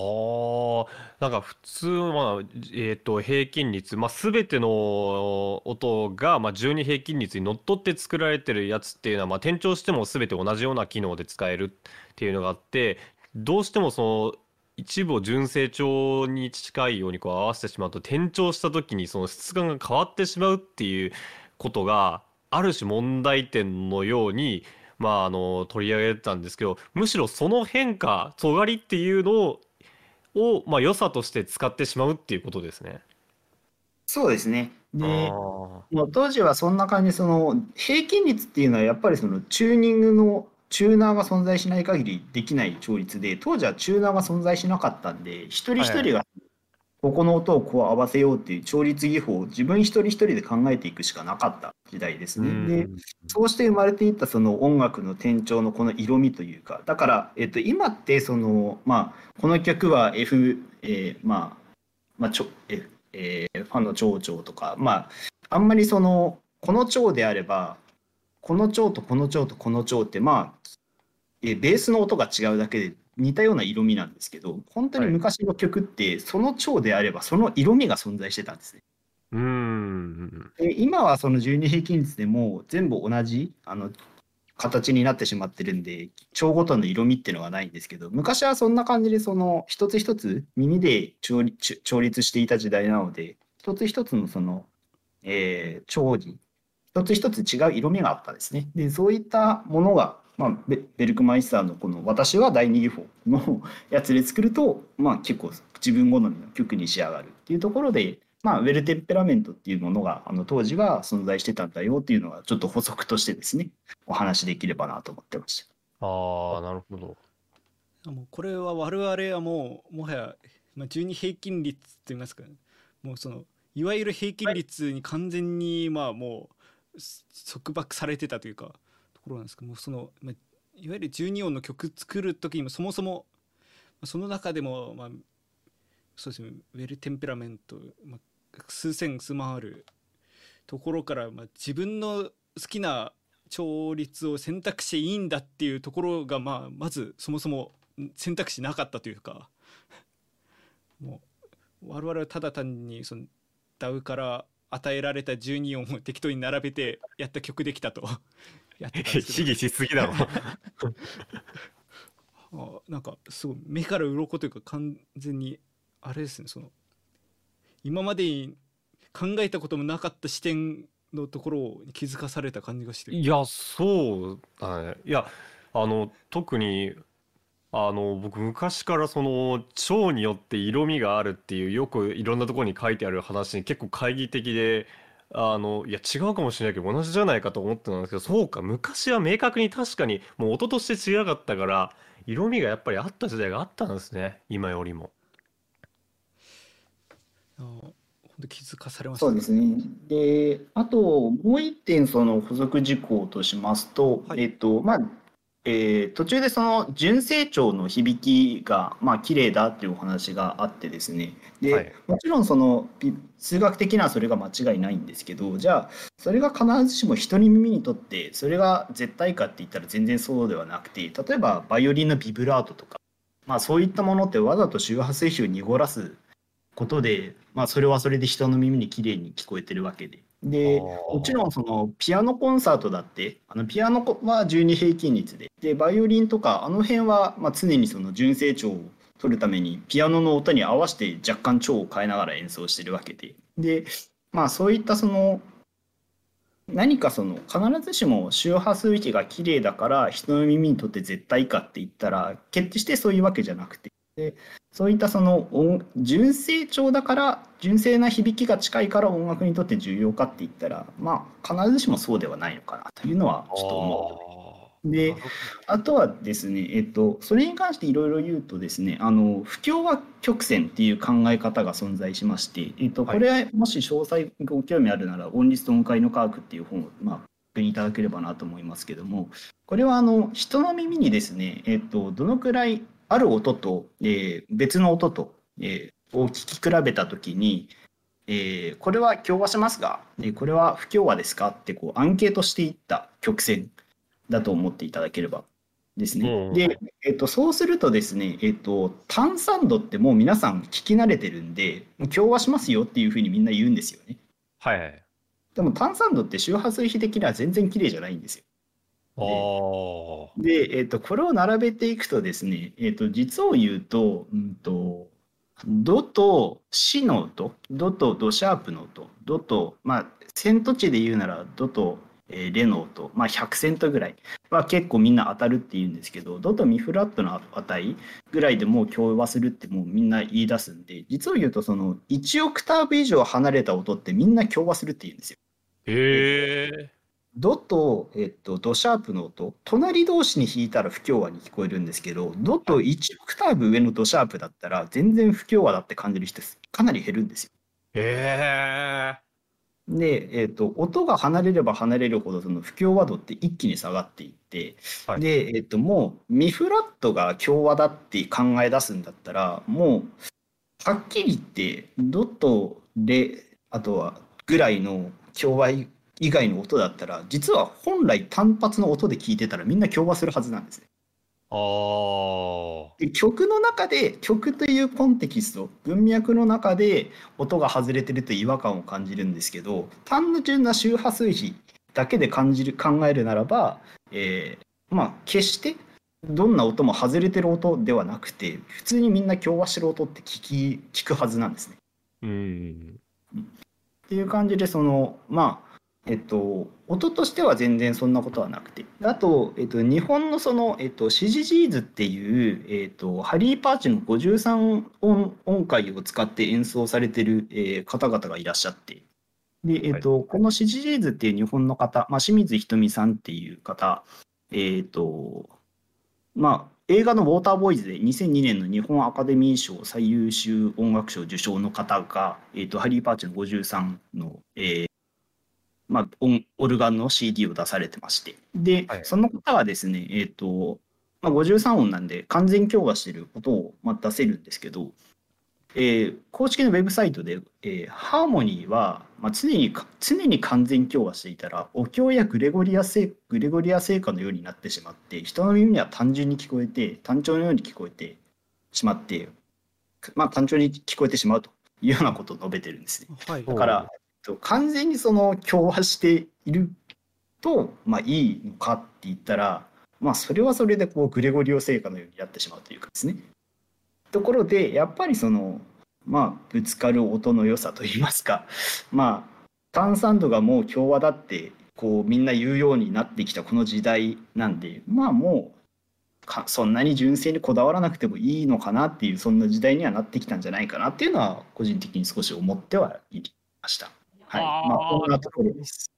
ああ、なんか普通、まあ、えっと、平均率、まあ、全ての音が、まあ、12平均率にのっとって作られてるやつっていうのは、まあ、転調しても全て同じような機能で使えるっていうのがあって、どうしてもその、一部を純正調に近いようにこう合わせてしまうと、転調した時にその質感が変わってしまうっていうことが、ある種問題点のように、まあ、あの、取り上げたんですけど、むしろその変化、尖りっていうのをを、まあ、良さとして使ってしまうっていうことですね。そうですね。で、もう当時はそんな感じその平均率っていうのはやっぱりそのチューニングのチューナーが存在しない限りできない調律で当時はチューナーが存在しなかったんで一人一人がここの音をこう合わせようっていう調律技法を自分一人一人で考えていくしかなかった時代ですね。でそうして生まれていったその音楽の転調のこの色味というかだから、えっと、今ってその、まあ、この曲は F、えー、まあ、まあちょええー、ファンの長調とか、まあ、あんまりそのこの調であればこの調とこの調とこの調ってまあ、えベースの音が違うだけで似たような色味なんですけど本当に昔の曲ってその調であればその色味が存在してたんですね。うんで今はその12平均率でも全部同じあの形になってしまってるんで調ごとの色味っていうのがないんですけど昔はそんな感じでその一つ一つ耳で調律していた時代なので一つ一つのその、えー、調に一つ一つ違う色味があったですね。でそういったものがまあ、ベベルクマイスターのこの「私は第二義法」のやつで作ると、まあ、結構自分好みの曲に仕上がるっていうところで、まあ、ウェルテンペラメントっていうものがあの当時は存在してたんだよっていうのがちょっと補足としてですねお話できればなと思ってました。ああなるほど。もうこれは我々はもうもはや、まあ、12平均率って言いますか、もうそのいわゆる平均率に完全にまあもう束縛されてたというか。ところなんですけどもその、いわゆる12音の曲作る時にもそもそもその中でも、まあ、そうですねウェルテンペラメント、まあ、数千数万あるところから、まあ、自分の好きな調律を選択していいんだっていうところが、まあ、まずそもそも選択肢なかったというか もう我々はただ単にその DAW から与えられた12音を適当に並べてやった曲できたと。やってたんですしすぎだろあなんかすごい目から鱗というか完全にあれですね。その今までに考えたこともなかった視点のところに気づかされた感じがして。いやそうだね。いやあの特にあの僕昔からその蝶によって色味があるっていうよくいろんなところに書いてある話に結構懐疑的であのいや違うかもしれないけど同じじゃないかと思ってたんですけどそうか昔は明確に確かにもう音として違かったから色味がやっぱりあった時代があったんですね今よりも。あ本当気づかされました、そうですね。で、あともう一点その補足事項としますと、はい、えっとまあえー、途中でその純正調の響きがまあ綺麗だっていうお話があってですね。で、はい、もちろんその数学的にはそれが間違いないんですけどじゃあそれが必ずしも人に耳にとってそれが絶対かって言ったら全然そうではなくて例えばバイオリンのビブラートとか、まあ、そういったものってわざと周波数比を濁らすことで、まあ、それはそれで人の耳に綺麗に聞こえてるわけででもちろんそのピアノコンサートだってあのピアノは12平均率ででバイオリンとかあの辺はまあ常にその純正調を取るためにピアノの音に合わせて若干調を変えながら演奏してるわけで。でまあそういったその何かその必ずしも周波数域が綺麗だから人の耳にとって絶対かって言ったら決してそういうわけじゃなくてでそういったその音純正調だから純正な響きが近いから音楽にとって重要かって言ったらまあ必ずしもそうではないのかなというのはちょっと思う。であとはですね、えっと、それに関していろいろ言うとですねあの不協和曲線っていう考え方が存在しまして、えっと、これもし詳細ご興味あるなら「音律と音階の科学」っていう本を、まあ、確認いただければなと思いますけどもこれはあの人の耳にですね、えっと、どのくらいある音と、えー、別の音と、えー、を聞き比べたときに、えー、これは共和しますが、えこれは不協和ですか？ってこうアンケートしていった曲線だと思っていただければですね。で、えっと、そうするとですね、えっと、単三度ってもう皆さん聞き慣れてるんで、共和しますよっていうふうにみんな言うんですよね。はい。でも単三度って周波数比的には全然綺麗じゃないんですよ。で、えーと、これを並べていくとですね、えーと、実を言うと,、うんと、ドとシの音ドとドシャープの音ドと、まあ、セント値で言うならドと、えー、レの音、まあ、100セントぐらいは結構みんな当たるって言うんですけどドとミフラットの値ぐらいでもう共和するってもうみんな言い出すんで実を言うとその1オクターブ以上離れた音ってみんな共和するって言うんですよ。へえ。ドと、えっと、ドシャープの音、隣同士に弾いたら不協和に聞こえるんですけど、ドと1オクターブ上のドシャープだったら、全然不協和だって感じる人かなり減るんですよ。へえ。で、えっと、音が離れれば離れるほど、その不協和度って一気に下がっていって、はい、で、えっと、もう、ミフラットが協和だって考え出すんだったら、もう、はっきり言って、ドとレ、あとはぐらいの協和以外の音だったら、実は本来単発の音で聞いてたらみんな協和するはずなんですね。あ曲の中で曲というコンテキスト文脈の中で音が外れてると違和感を感じるんですけど単純な周波数比だけで感じる考えるならば、えー、まあ決してどんな音も外れてる音ではなくて普通にみんな共和してる音って聞き聞くはずなんですね。うんっていう感じでそのまあえっと音としては全然そんなことはなくて。あと、えっと、日本のその、えっと、シジジーズっていう、えっと、ハリー・パーチの53音音階を使って演奏されてる、えー、方々がいらっしゃって。で、えっと、はい、このシジジーズっていう日本の方、まあ、清水ひとみさんっていう方えっとまあ、映画の「ウォーターボーイズ」で2002年の日本アカデミー賞最優秀音楽賞受賞の方が、えーと、ハリー・パーチの53の、えーまあ、オルガンの CD を出されてまして。で、はい、その方はですね、えーとまあ、53音なんで完全強化してる音を、まあ、出せるんですけど、えー、公式のウェブサイトで、えー、ハーモニーは、まあ、常に常に完全強化していたらお経やグレゴリア聖グレゴリア聖歌のようになってしまって人の耳には単純に聞こえて単調のように聞こえてしまって、まあ、単調に聞こえてしまうというようなことを述べてるんですね。はい、だから、と、完全にその強化していると、まあ、いいのかって言ったら、まあ、それはそれでこうグレゴリオ聖歌のようになってしまうというかですね。ところでやっぱりそのまあぶつかる音の良さといいますかまあ炭酸度がもう共和だってこうみんな言うようになってきたこの時代なんでまあもうそんなに純正にこだわらなくてもいいのかなっていうそんな時代にはなってきたんじゃないかなっていうのは個人的に少し思ってはいました。はい、まあこんなところです。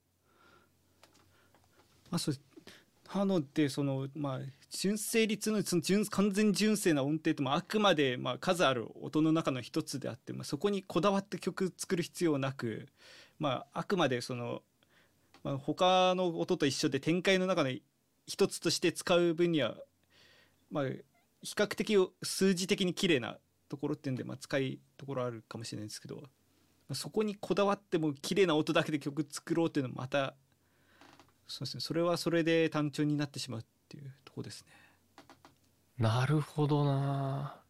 まあ、そうハノってそのまあ純正率のその純完全純正な音程ともあくまでまあ数ある音の中の一つであって、まあ、そこにこだわって曲作る必要なく、まあ、あくまでその、まあ、他の音と一緒で展開の中の一つとして使う分には、まあ、比較的数字的に綺麗なところっていうんで、まあ、使いところあるかもしれないですけど、まあ、そこにこだわっても綺麗な音だけで曲作ろうっていうのはまたそうですね。それはそれで単調になってしまうっていうとこですね。なるほどな。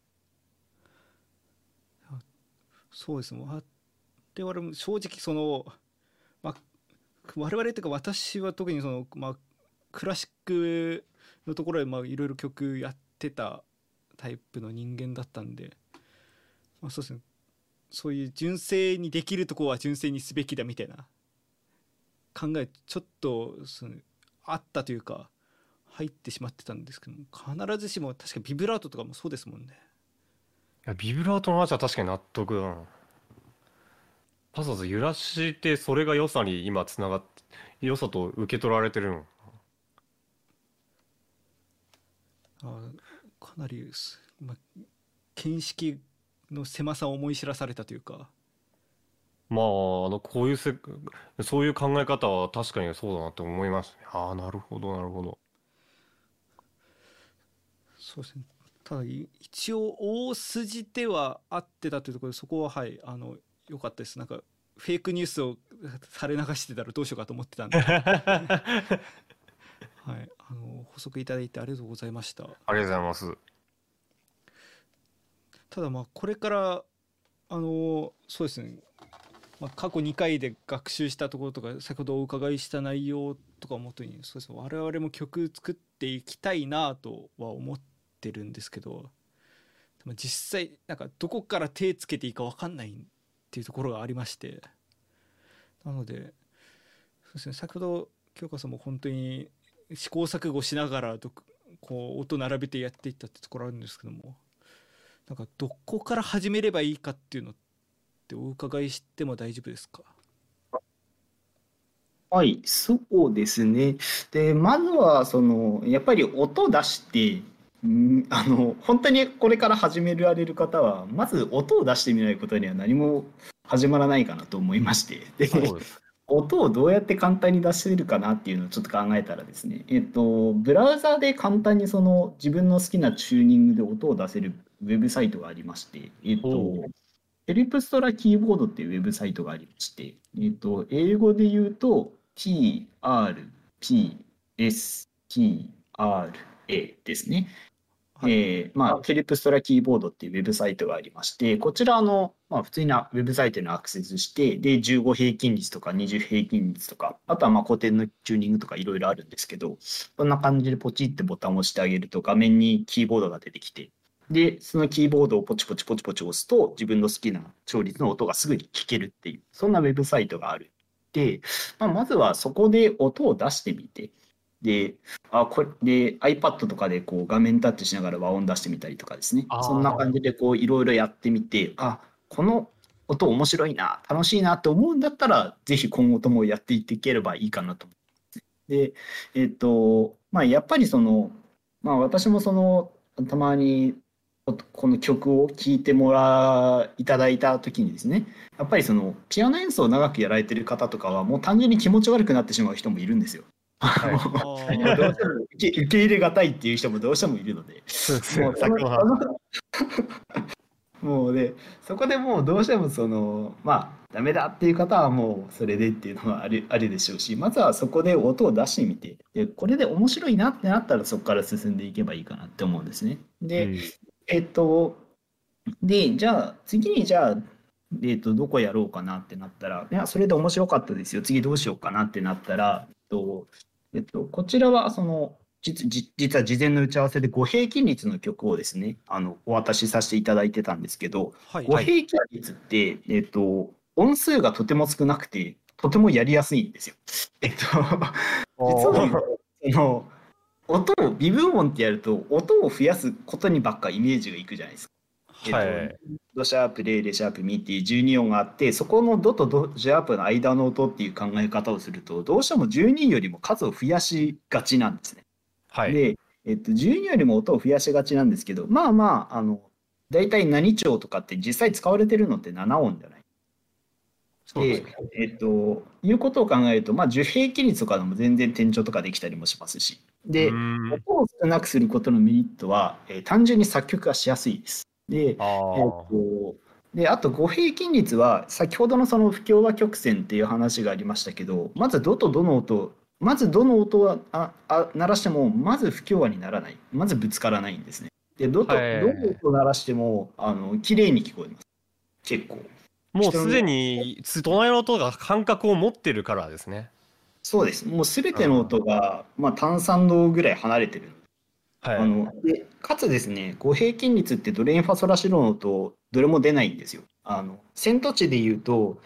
そうです。もう我々正直そのまあ我々っていうか私は特にそのまあクラシックのところでまあいろいろ曲やってたタイプの人間だったんで、まあ、そうですねそういう純正にできるとこは純正にすべきだみたいな。考えちょっとそのあったというか入ってしまってたんですけど必ずしも確かビブラートとかもそうですもんね。いやビブラートの話は確かに納得だな。わざわざ揺らしてそれが良さに今つながって良さと受け取られてるのあかなり、まあ、見識の狭さを思い知らされたというかまあ、あの、こういうせ、そういう考え方は確かにそうだなと思いますね。ああ、なるほど、なるほど。そうですね。ただ一応大筋では合ってたというところでそこははいあの良かったですなんかフェイクニュースを垂れ流してたらどうしようかと思ってたんで はいあの補足いただいてありがとうございましたありがとうございますただまあこれからあのそうですね。まあ、過去2回で学習したところとか先ほどお伺いした内容とかをもとにそうですね。我々も曲作っていきたいなとは思ってるんですけど実際なんかどこから手つけていいか分かんないっていうところがありましてなのでそうですね。先ほど京香さんも本当に試行錯誤しながらこう音並べてやっていったってところあるんですけどもなんかどこから始めればいいかっていうのってお伺いしても大丈夫ですか？はい、そうですね。で、まずは、その、やっぱり音出して、んあの、本当にこれから始められる方は、まず音を出してみないことには何も始まらないかなと思いまして。で、音をどうやって簡単に出せるかなっていうのをちょっと考えたらですね、えっと、ブラウザで簡単にその自分の好きなチューニングで音を出せるウェブサイトがありまして、えっと、エリプストラキーボードっていうウェブサイトがありまして、えっと、英語で言うと、T, R, P, S, T, R, A ですね。はい、えー、まあ、フィリップストラキーボードっていうウェブサイトがありまして、こちらの、まあ、普通なウェブサイトにアクセスして、で、15平均率とか20平均率とか、あとはまあ古典のチューニングとかいろいろあるんですけど、こんな感じでポチってボタンを押してあげると画面にキーボードが出てきて、で、そのキーボードをポチポチポチポチ押すと、自分の好きな調律の音がすぐに聞けるっていう、そんなウェブサイトがある。で、まあ、まずはそこで音を出してみて、で、あこれで iPad とかでこう画面タッチしながら和音出してみたりとかですね、そんな感じでこういろいろやってみて、あこの音面白いな、楽しいなって思うんだったら、ぜひ今後ともやっていっていければいいかなと思で、えっ、と、まあ、やっぱりその、まあ、私もその、たまにこの曲を聴いてもらいただいた時にですねやっぱりそのピアノ演奏を長くやられてる方とかはもう単純に気持ち悪くなってしまう人もいるんですよ。はい、どうしても受け入れがたいっていう人もどうしてもいるので。もうで そこでもうどうしてもそのまあダメだっていう方はもうそれでっていうのはあるあるでしょうしまずはそこで音を出してみてでこれで面白いなってなったらそこから進んでいけばいいかなって思うんですね。で、うん、えっとでじゃあ次にじゃあえっと、どこやろうかなってなったら、いや、それで面白かったですよ。次どうしようかなってなったら、えっと、えっと、こちらはその実実は事前の打ち合わせで五平均率の曲をですねあのお渡しさせていただいてたんですけど、はい、五平均率って、えっと、音数がとても少なくてとてもやりやすいんですよ。えっと、実はその音を微分音ってやると音を増やすことにばっかイメージがいくじゃないですか。えっと、はい、ドシャープレイレシャープミっていう12音があってそこのドとドシャープの間の音っていう考え方をするとどうしても12よりも数を増やしがちなんですね。はい、で、えっと、12よりも音を増やしがちなんですけどまあまああの大体何調とかって実際使われてるのって7音じゃない。で、えっと、いうことを考えると、まあ、樹平均率とかでも全然転調とかできたりもしますし、で、音を少なくすることのメリットは、えー、単純に作曲がしやすいです。で、えっと、であと5平均率は先ほどのその不協和曲線っていう話がありましたけどまずどとどの音まずどの音はああ鳴らしてもまず不協和にならない。まずぶつからないんですね。でどと、どの音鳴らしてもあの綺麗に聞こえます。結構。もうすでに隣の音が感覚を持ってるからですねそうです。もうすべての音が、まあ、単三度ぐらい離れてる。はい、あのでかつですね五平均率ってドレンファソラシロの音どれも出ないんですよ。あの線と値で言うと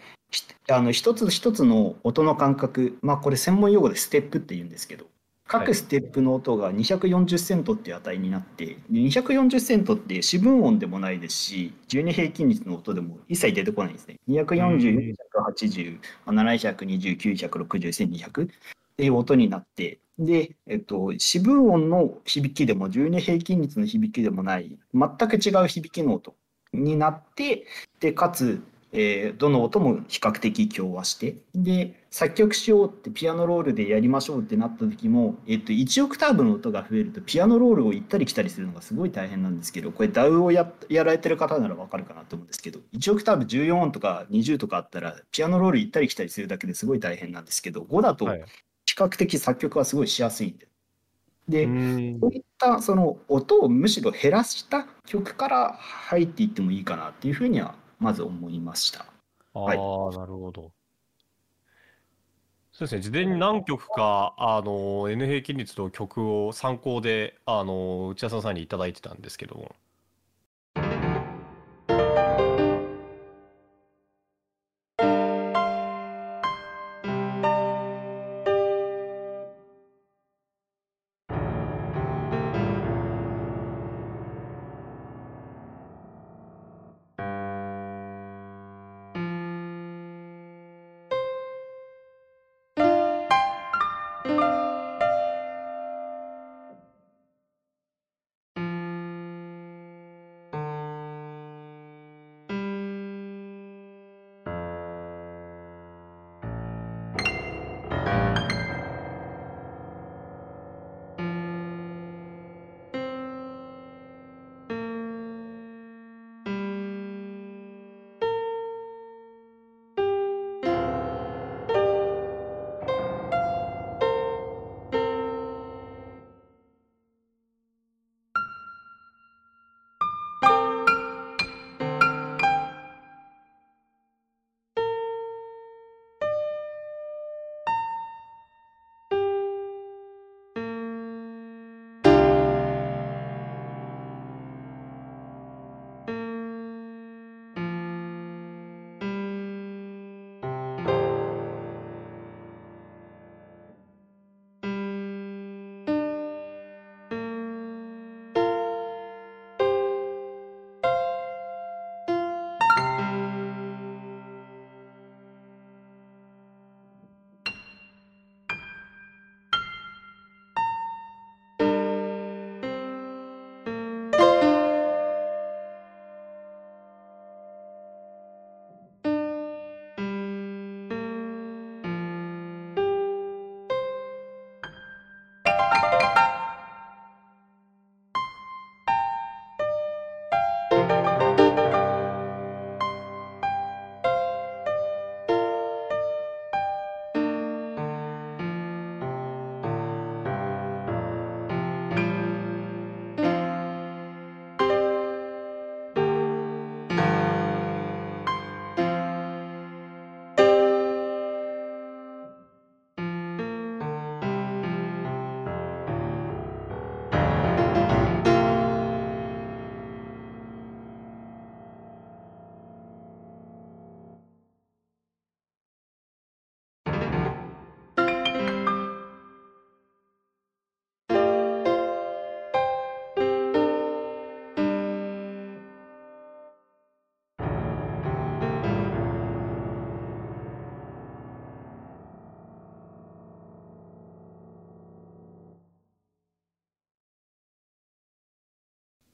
あの一つ一つの音の間隔まあこれ専門用語でステップって言うんですけど各ステップの音が240セントっていう値になって、240セントって四分音でもないですし12平均率の音でも一切出てこないんですね。240、480、720、960、1200っていう音になってで、えっと、四分音の響きでも12平均率の響きでもない全く違う響きの音になってでかつ、えー、どの音も比較的共和してで作曲しようってピアノロールでやりましょうってなった時も、えっと、1オクターブの音が増えるとピアノロールを行ったり来たりするのがすごい大変なんですけどこれ DAW をややられてる方なら分かるかなと思うんですけど1オクターブ14音とか20とかあったらピアノロール行ったり来たりするだけですごい大変なんですけど5だと比較的作曲はすごいしやすいんでで、こういったその音をむしろ減らした曲から入っていってもいいかなっていうふうにはまず思いました。ああ、はい、なるほど。そうですね、事前に何曲か、あの、N 平均率の曲を参考で、あの、内田さんにいただいてたんですけども、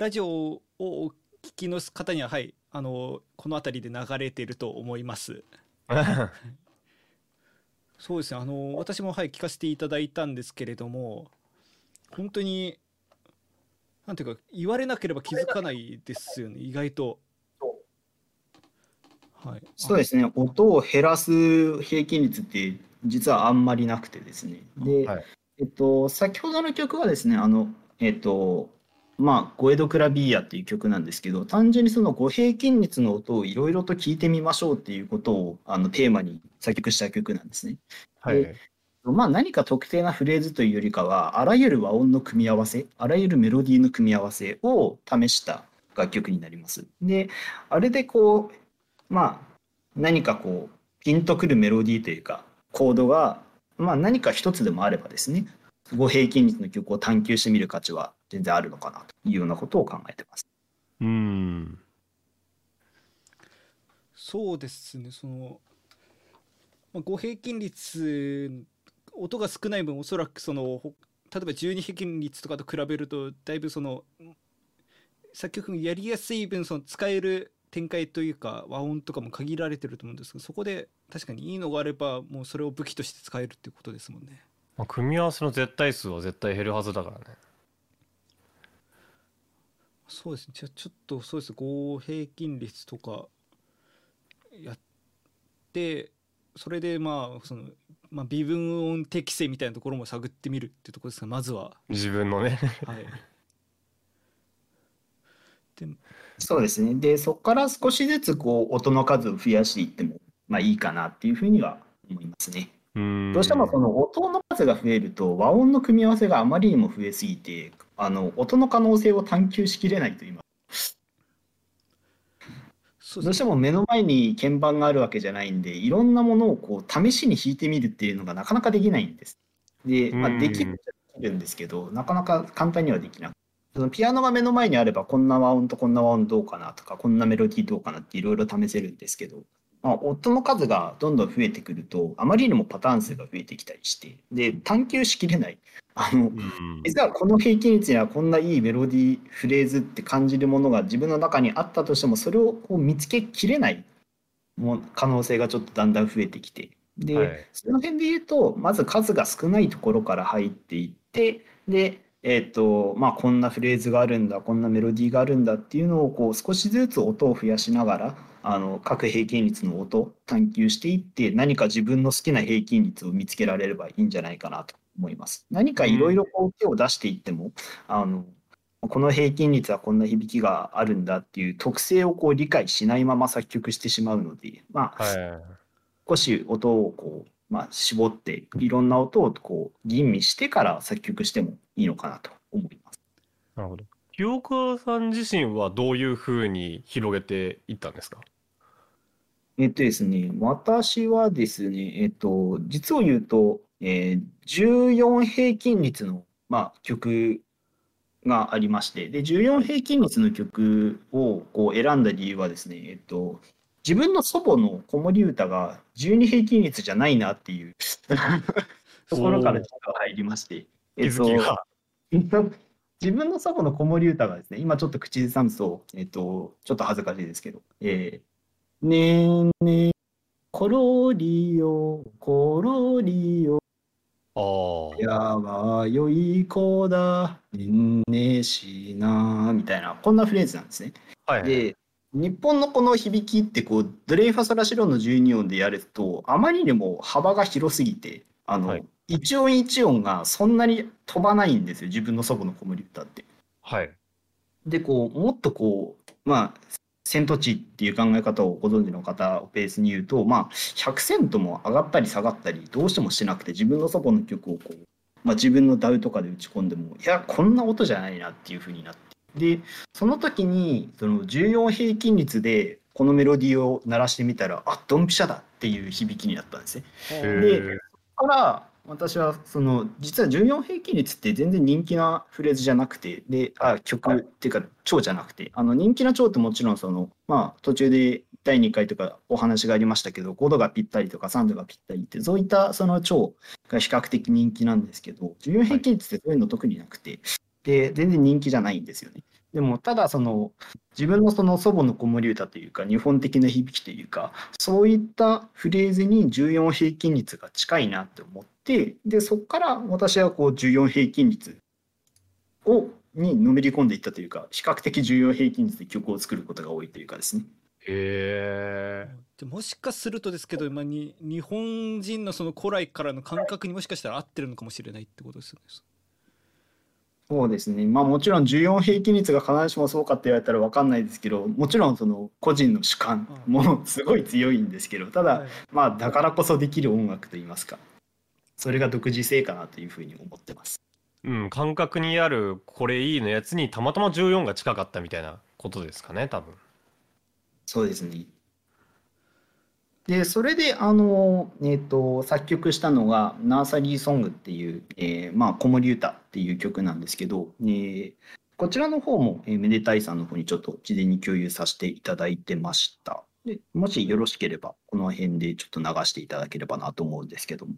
ラジオをお聞きの方にははいあのこの辺りで流れていると思います。そうですねあの私もはい聞かせていただいたんですけれども本当になんていうか言われなければ気づかないですよね意外と。はい、そうですね、音を減らす平均率って実はあんまりなくてですね。で、はいえっと、先ほどの曲はですね、あの、えっと、まあ、ゴエド・クラビーヤっていう曲なんですけど、単純にその5平均率の音をいろいろと聞いてみましょうっていうことをあのテーマに作曲した曲なんですね。はい。まあ、何か特定なフレーズというよりかは、あらゆる和音の組み合わせ、あらゆるメロディーの組み合わせを試した楽曲になります。で、あれでこう、まあ、何かこう、ピンとくるメロディーというか、コードが、まあ、何か一つでもあればですね、5平均率の曲を探求してみる価値は全然あるのかなというようなことを考えてます。うん。そうですねその、まあ、5平均率音が少ない分おそらくその例えば12平均率とかと比べるとだいぶその作曲やりやすい分その使える展開というか和音とかも限られてると思うんですけどそこで確かにいいのがあればもうそれを武器として使えるっていうことですもんね。まあ、組み合わせの絶対数は絶対減るはずだからね。そうですねじゃあちょっとそうです5平均率とかやってそれでまあその、まあ、微分音適性みたいなところも探ってみるっていうところですがまずは自分のね。はい でそうですね。で、そこから少しずつこう音の数を増やしていっても、まあいいかなっていうふうには思いますね。うん。どうしてもその音の数が増えると和音の組み合わせがあまりにも増えすぎてあの音の可能性を探求しきれないと言いますそうですどうしても目の前に鍵盤があるわけじゃないんでいろんなものをこう試しに弾いてみるっていうのがなかなかできないんです。で、まあ、うんできるるんですけどなかなか簡単にはできなくて。そのピアノが目の前にあればこんな和音とこんな和音どうかなとかこんなメロディーどうかなっていろいろ試せるんですけど、まあ、音の数がどんどん増えてくるとあまりにもパターン数が増えてきたりしてで探求しきれない。あのうん。実はこの平均率にはこんないいメロディーフレーズって感じるものが自分の中にあったとしてもそれをこう見つけきれない。もう可能性がちょっとだんだん増えてきて。で、はい。その辺で言うとまず数が少ないところから入っていってでえっ、とまあこんなフレーズがあるんだこんなメロディーがあるんだっていうのをこう少しずつ音を増やしながらあの各平均率の音探求していって何か自分の好きな平均率を見つけられればいいんじゃないかなと思います。何かいろいろこう手を出していっても、あのこの平均率はこんな響きがあるんだっていう特性をこう理解しないまま作曲してしまうので、まあ、はい。少し音をこう、まあ、絞っていろんな音をこう吟味してから作曲してもいいのかなと思います。なるほど。清川さん自身はどういうふうに広げていったんですか？えっとですね、私はですね、えっと、実を言うと、えー14平均率の、まあ、曲がありまして、で、14平均率の曲をこう選んだ理由はですね、えっと、自分の祖母の子守歌が12平均率じゃないなっていう ところから実は入りまして、気づきが。自分の祖母の子守歌がですね、今ちょっと口ずさむと、えっと、ちょっと恥ずかしいですけど、えー、ねえねえ、ころりよ、ころりよ、ああ。やは良い子だ、ねんねしな、みたいな、こんなフレーズなんですね。はいはい。で、日本のこの響きってこうドレイファソラシドの12音でやるとあまりにも幅が広すぎてあの、はい一音一音がそんなに飛ばないんですよ自分の祖母の子守歌って。はい。でこうもっとこうまあセント値っていう考え方をご存知の方をベースに言うとまあ100セントも上がったり下がったりどうしてもしなくて自分の祖母の曲をこう、まあ、自分の DAW とかで打ち込んでもいやこんな音じゃないなっていう風になってでその時にその14平均率でこのメロディーを鳴らしてみたらあドンピシャだっていう響きになったんですね。へでーから私はその実は14平均率って全然人気なフレーズじゃなくてであ曲、はいっていうか調じゃなくてあの人気な調ってもちろんそのまあ途中で第2回とかお話がありましたけど5度がぴったりとか3度がぴったりってそういったその調が比較的人気なんですけど14平均率ってそういうの特になくてで全然人気じゃないんですよね。でもただその自分のその祖母の子守歌というか日本的な響きというかそういったフレーズに14平均率が近いなって思ってでそこから私はこう14平均率をにのめり込んでいったというか比較的14平均率で曲を作ることが多いというかですね。へでもしかするとですけど、まあ、に日本人のその古来からの感覚にもしかしたら合ってるのかもしれないってことですよね。そうですね。まあもちろん14平均率が必ずしもそうかって言われたら分かんないですけど、もちろんその個人の主観もすごい強いんですけど、ただ、まあだからこそできる音楽といいますか、それが独自性かなというふうに思ってます。うん、感覚にあるこれいいのやつにたまたま14が近かったみたいなことですかね、多分。そうですね。で、それで、あの、えっ、ー、と、作曲したのが、ナーサリーソングっていう、えー、まあ、子守歌っていう曲なんですけど、えー、こちらの方も、えー、めでたいさんの方にちょっと事前に共有させていただいてました。でもしよろしければ、この辺でちょっと流していただければなと思うんですけども。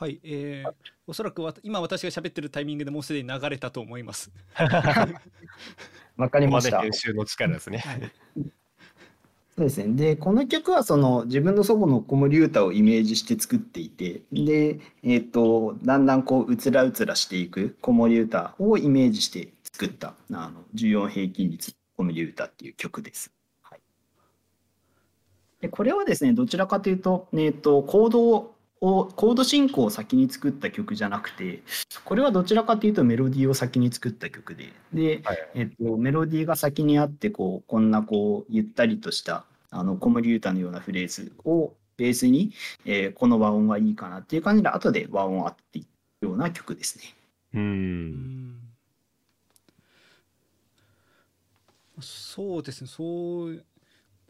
はい、えー、おそらく今私が喋ってるタイミングでもうすでに流れたと思います。わかりました。編集の力ですね。はい、そうですね。で、この曲はその自分の祖母の子守歌をイメージして作っていて、で、えっ、ー、と、だんだんこう、うつらうつらしていく子守歌をイメージして作ったあの14平均率子守歌っていう曲です。はい、でこれはですね、どちらかというと、えっ、ー、と、コードをコード進行を先に作った曲じゃなくて、これはどちらかというとメロディーを先に作った曲で、で、はい、えっと、メロディーが先にあって、こう、こんなこう、ゆったりとした、あの、子守歌のようなフレーズをベースに、えー、この和音はいいかなっていう感じで、後で和音を当てていくような曲ですね。うん。そうですね、そう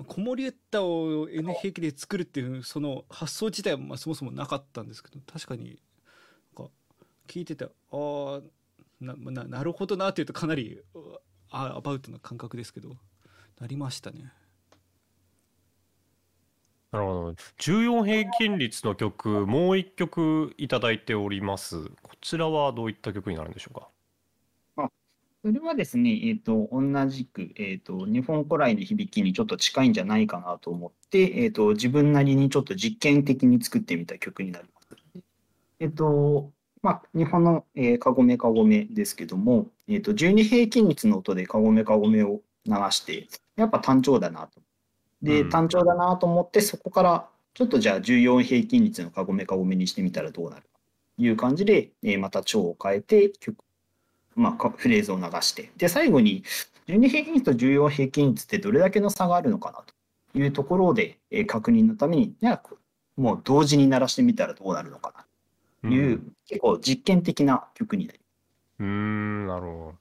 子守歌を N 兵器で作るっていうその発想自体はまあそもそもなかったんですけど確かになんか聞いててああなななるほどなっていうとかなりあアバウトな感覚ですけどなりましたね。なるほど。14平均率の曲もう一曲いただいております。こちらはどういった曲になるんでしょうか？それはですね、えっ、ー、と、同じく、えっ、ー、と、日本古来の響きにちょっと近いんじゃないかなと思って、えっ、ー、と、自分なりにちょっと実験的に作ってみた曲になります。えっ、と、まあ、日本の、えー、かごめかごめですけども、えっ、と、12平均率の音でかごめかごめを流して、やっぱ単調だなと。で、単調だなと思って、そこから、ちょっとじゃあ14平均率のかごめかごめにしてみたらどうなるかという感じで、えー、また調を変えて曲まあ、フレーズを流して、で、最後に、12平均率と14平均率ってどれだけの差があるのかなというところで、えー、確認のために、もう同時に鳴らしてみたらどうなるのかなという、うん、結構実験的な曲になります。うん、なるほど。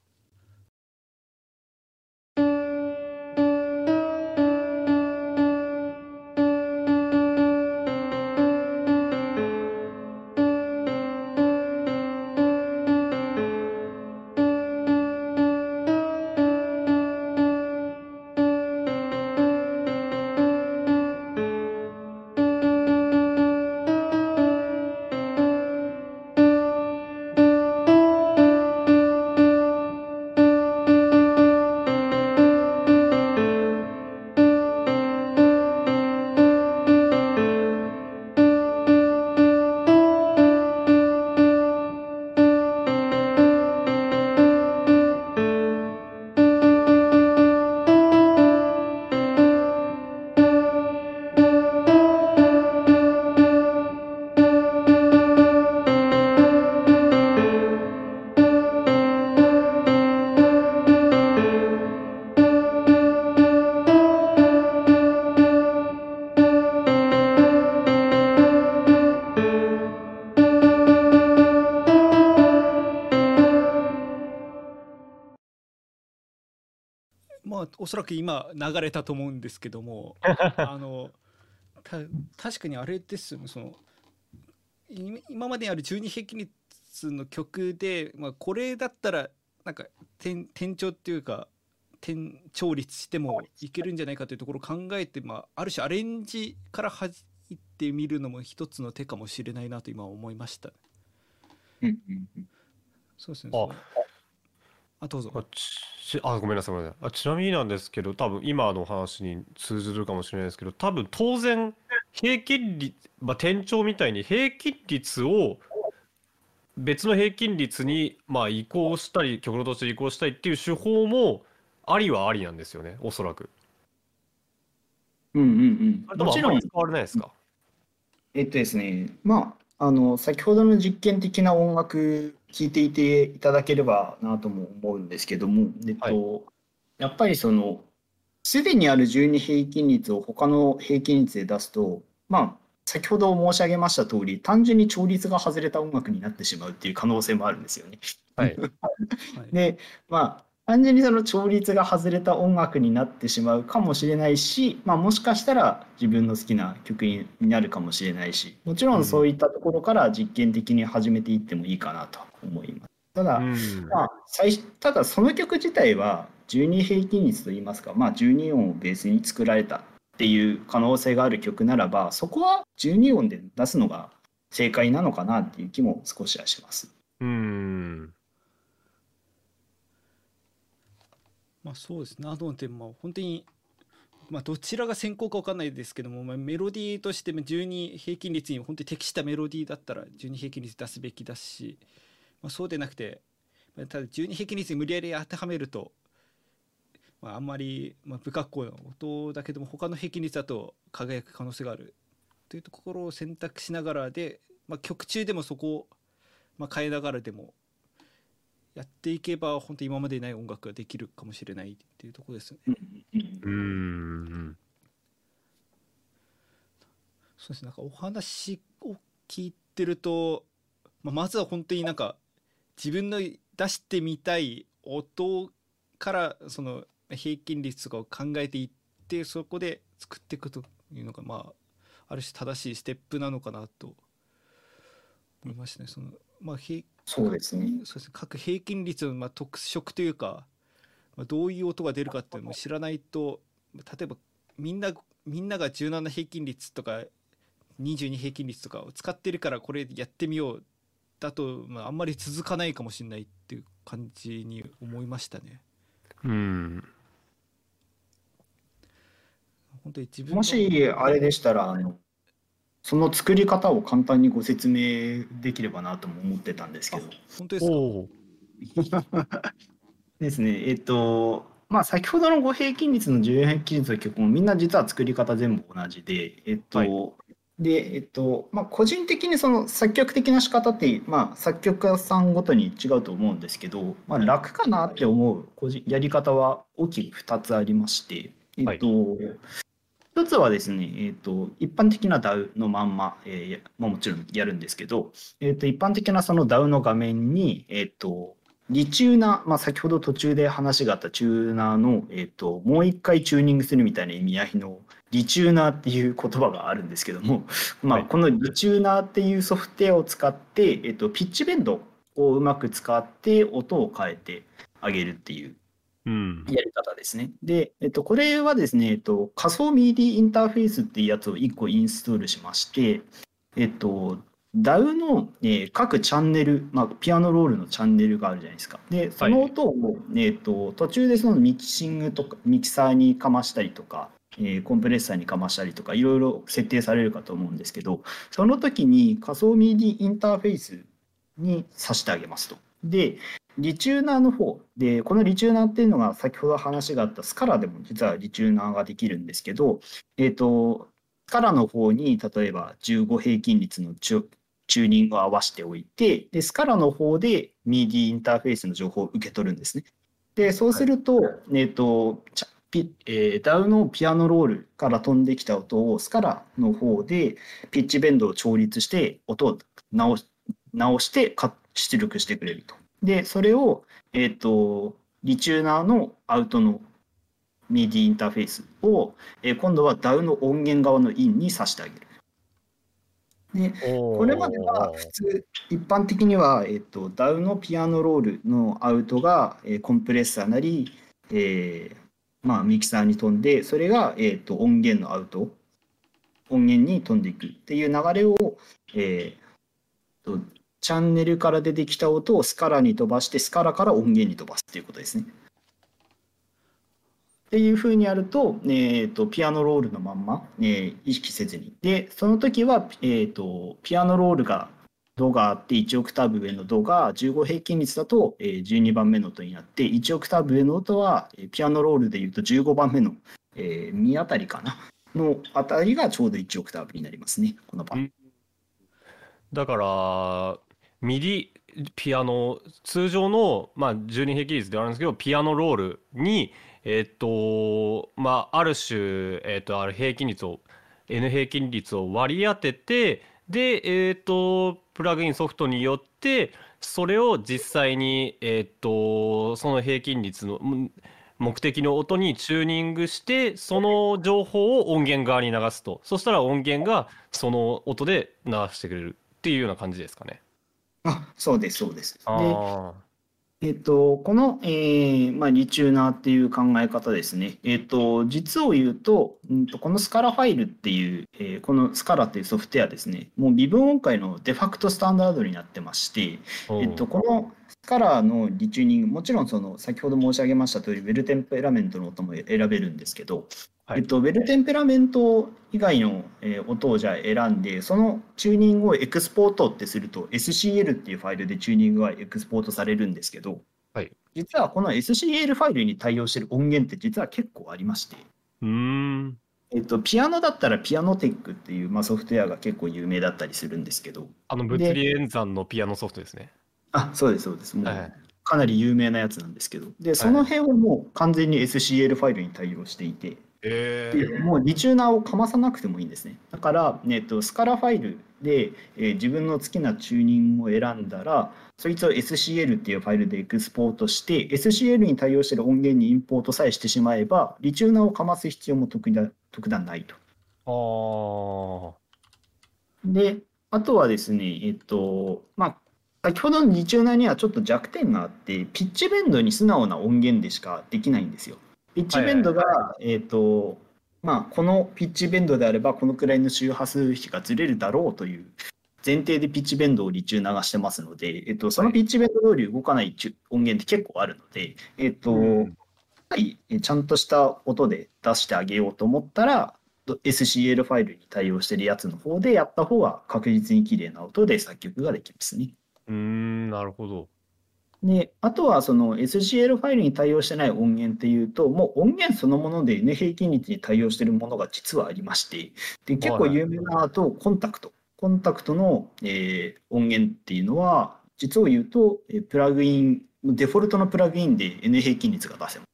おそらく今流れたと思うんですけども あの確かにあれですよねその今まである12平均率の曲で、まあ、これだったらなんか転転調っていうか転調律してもいけるんじゃないかというところを考えて、まあ、ある種アレンジから入ってみるのも一つの手かもしれないなと今思いました。そうですね。あどうぞ。あちあごめんなさいごめんなさいあちなみになんですけど多分今の話に通ずるかもしれないですけど多分当然平均率、まあ、店長みたいに平均率を別の平均率にまあ移行したり曲の途中で移行したりっていう手法もありはありなんですよねおそらく。うんうんうん。もちろん使われないですか？えっとですねまああの先ほどの実験的な音楽聞いていていただければなとも思うんですけども、えっと、はい、やっぱりそのすでにある12平均率を他の平均率で出すとまあ先ほど申し上げました通り単純に調律が外れた音楽になってしまうっていう可能性もあるんですよね。はい、でまあ単純にその調律が外れた音楽になってしまうかもしれないし、まあ、もしかしたら自分の好きな曲になるかもしれないしもちろんそういったところから実験的に始めていってもいいかなと思います。ただ、うん、まあ、最ただその曲自体は12平均率といいますか、まあ、12音をベースに作られたっていう可能性がある曲ならばそこは12音で出すのが正解なのかなっていう気も少しはします。うん。まあそうですね。あの点まあ本当にまあどちらが先行か分かんないですけども、まあ、メロディーとしても12平均率に本当に適したメロディーだったら12平均率出すべきだし、まあ、そうでなくて、まあ、ただ12平均率に無理やり当てはめると、まあ、あんまり、まあ、不格好な音だけども他の平均率だと輝く可能性がある。というところを選択しながらで、まあ、曲中でもそこを、まあ、変えながらでもやっていけば本当今までにない音楽ができるかもしれないっていうとこですよね。うん。そうですねなんかお話を聞いてると、まあ、まずは本当になんか自分の出してみたい音からその平均率とかを考えていってそこで作っていくというのがまあある種正しいステップなのかなと思いましたね。そのまあ、平そうですね。そうですね各平均率のまあ特色というか、まあ、どういう音が出るかっていうのを知らないと例えばみんなみんなが17平均率とか22平均率とかを使ってるからこれやってみようだと、まあ、あんまり続かないかもしれないっていう感じに思いましたね。うん。本当に自分もしあれでしたらあのその作り方を簡単にご説明できればなとも思ってたんですけど。本当ですか？ですね。えっとまあ先ほどの5平均率の14平均率の曲もみんな実は作り方全部同じで、えっと、はいで、えっと、まあ個人的にその作曲的な仕方って、まあ作曲家さんごとに違うと思うんですけど、まあ楽かなって思う個人やり方は大きく2つありまして、えっと、一つはですね、えっと、一般的な DAW のまんま、えーやまあ、もちろんやるんですけど、えっと、一般的なその DAW の画面に、えっと、リチューナー、まあ、先ほど途中で話があったチューナーの、えっと、もう一回チューニングするみたいな意味合いのリチューナーっていう言葉があるんですけども、まあ、はいこのリチューナーっていうソフトウェアを使って、えっと、ピッチベンドをうまく使って音を変えてあげるっていううん。やり方ですね。で、えっと、これはですね、えっと、仮想 MIDI インターフェースっていうやつを1個インストールしまして、えっと、DAW の、えー各チャンネル、まあ、ピアノロールのチャンネルがあるじゃないですか。で、その音を、えっと、途中でそのミキシングとか、ミキサーにかましたりとか、えーコンプレッサーにかましたりとか、いろいろ設定されるかと思うんですけど、その時に仮想 MIDI インターフェースに挿してあげますと。で、リチューナーの方で、このリチューナーっていうのが先ほど話があったスカラでも実はリチューナーができるんですけど、えっ、と、スカラの方に例えば15平均率のチューニングを合わせておいて、で、スカラの方で MIDI インターフェースの情報を受け取るんですね。で、そうすると、えっ、と、ちゃピえー、DAW のピアノロールから飛んできた音をスカラの方でピッチベンドを調律して音を直し直してか出力してくれると。で、それを、えっ、と、リチューナーのアウトの MIDI インターフェースを、えー今度は DAW の音源側のインに挿してあげる。で、ここれまでは普通、一般的には、えっと、DAW のピアノロールのアウトが、えーコンプレッサーなり、えーまあ、ミキサーに飛んで、それが、えっと、音源のアウト、音源に飛んでいくっていう流れを、えーとチャンネルから出てきた音をスカラに飛ばして、スカラから音源に飛ばすっていうことですね。っていうふうにやると,、えー、とピアノロールのまんま、えー意識せずにでその時は、えー、とピアノロールがドがあって1オクターブ上のドが15平均率だと、えー12番目の音になって1オクターブ上の音はえーピアノロールでいうと15番目の、えー、ミあたりかなのあたりがちょうど1オクターブになりますねこの場合。だから、ミディピアノ、通常の、まあ、12平均率ではあるんですけど、ピアノロールに、えっと、まあ、ある種、えっと、ある平均率を、N 平均率を割り当てて、で、えっと、プラグインソフトによって、それを実際に、えっと、その平均率の、目的の音にチューニングして、その情報を音源側に流すと。そしたら音源がその音で流してくれるっていうような感じですかね。あそうですそうです。であえっと、この、えーまあ、 retuner っていう考え方ですね。えっと、実を言うと、うんとこのスカラファイルっていう、えーこのスカラっていうソフトウェアですね、もう微分音階のデファクトスタンダードになってまして、えっと、このスカラの retuning、もちろんその先ほど申し上げました通り、 well temperament の音も選べるんですけど、はいえっと、 well temperament 以外の、えー音をじゃあ選んで、そのチューニングをエクスポートってすると、SCL っていうファイルでチューニングがエクスポートされるんですけど、はい実はこの SCL ファイルに対応している音源って実は結構ありまして、うーん。えっと、ピアノだったらピアノテックっていう、まあ、ソフトウェアが結構有名だったりするんですけど、あの、物理演算のピアノソフトですね。あ、そうです、そうです。もうはいかなり有名なやつなんですけど、で、その辺はもう完全に SCL ファイルに対応していて、えでもうリチューナーをかまさなくてもいいんですね。だから、えっと、スカラファイルで、えー自分の好きなチューニングを選んだら、そいつを SCL っていうファイルでエクスポートして、SCL に対応している音源にインポートさえしてしまえば、リチューナーをかます必要も特段特段ないと。あで、あとはですね、えっと、まあ、先ほどのリチューナーにはちょっと弱点があって、ピッチベンドに素直な音源でしかできないんですよ。ピッチベンドが、えっと、まあ、このピッチベンドであれば、このくらいの周波数比がずれるだろうという前提でピッチベンドをリチューナーがしてますので、えっと、そのピッチベンド通り動かない音源って結構あるので、えっと、うんはい、えちゃんとした音で出してあげようと思ったら、ど SCL ファイルに対応してるやつの方でやった方が確実に綺麗な音で作曲ができますね。ーうーん、なるほど。で、あとはその SCL ファイルに対応してない音源っていうと、もう音源そのもので N 平均率に対応しているものが実はありまして、で結構有名なとコンタクト。コンタクトの、えー音源っていうのは、実を言うと、えープラグイン、デフォルトのプラグインで N 平均率が出せます。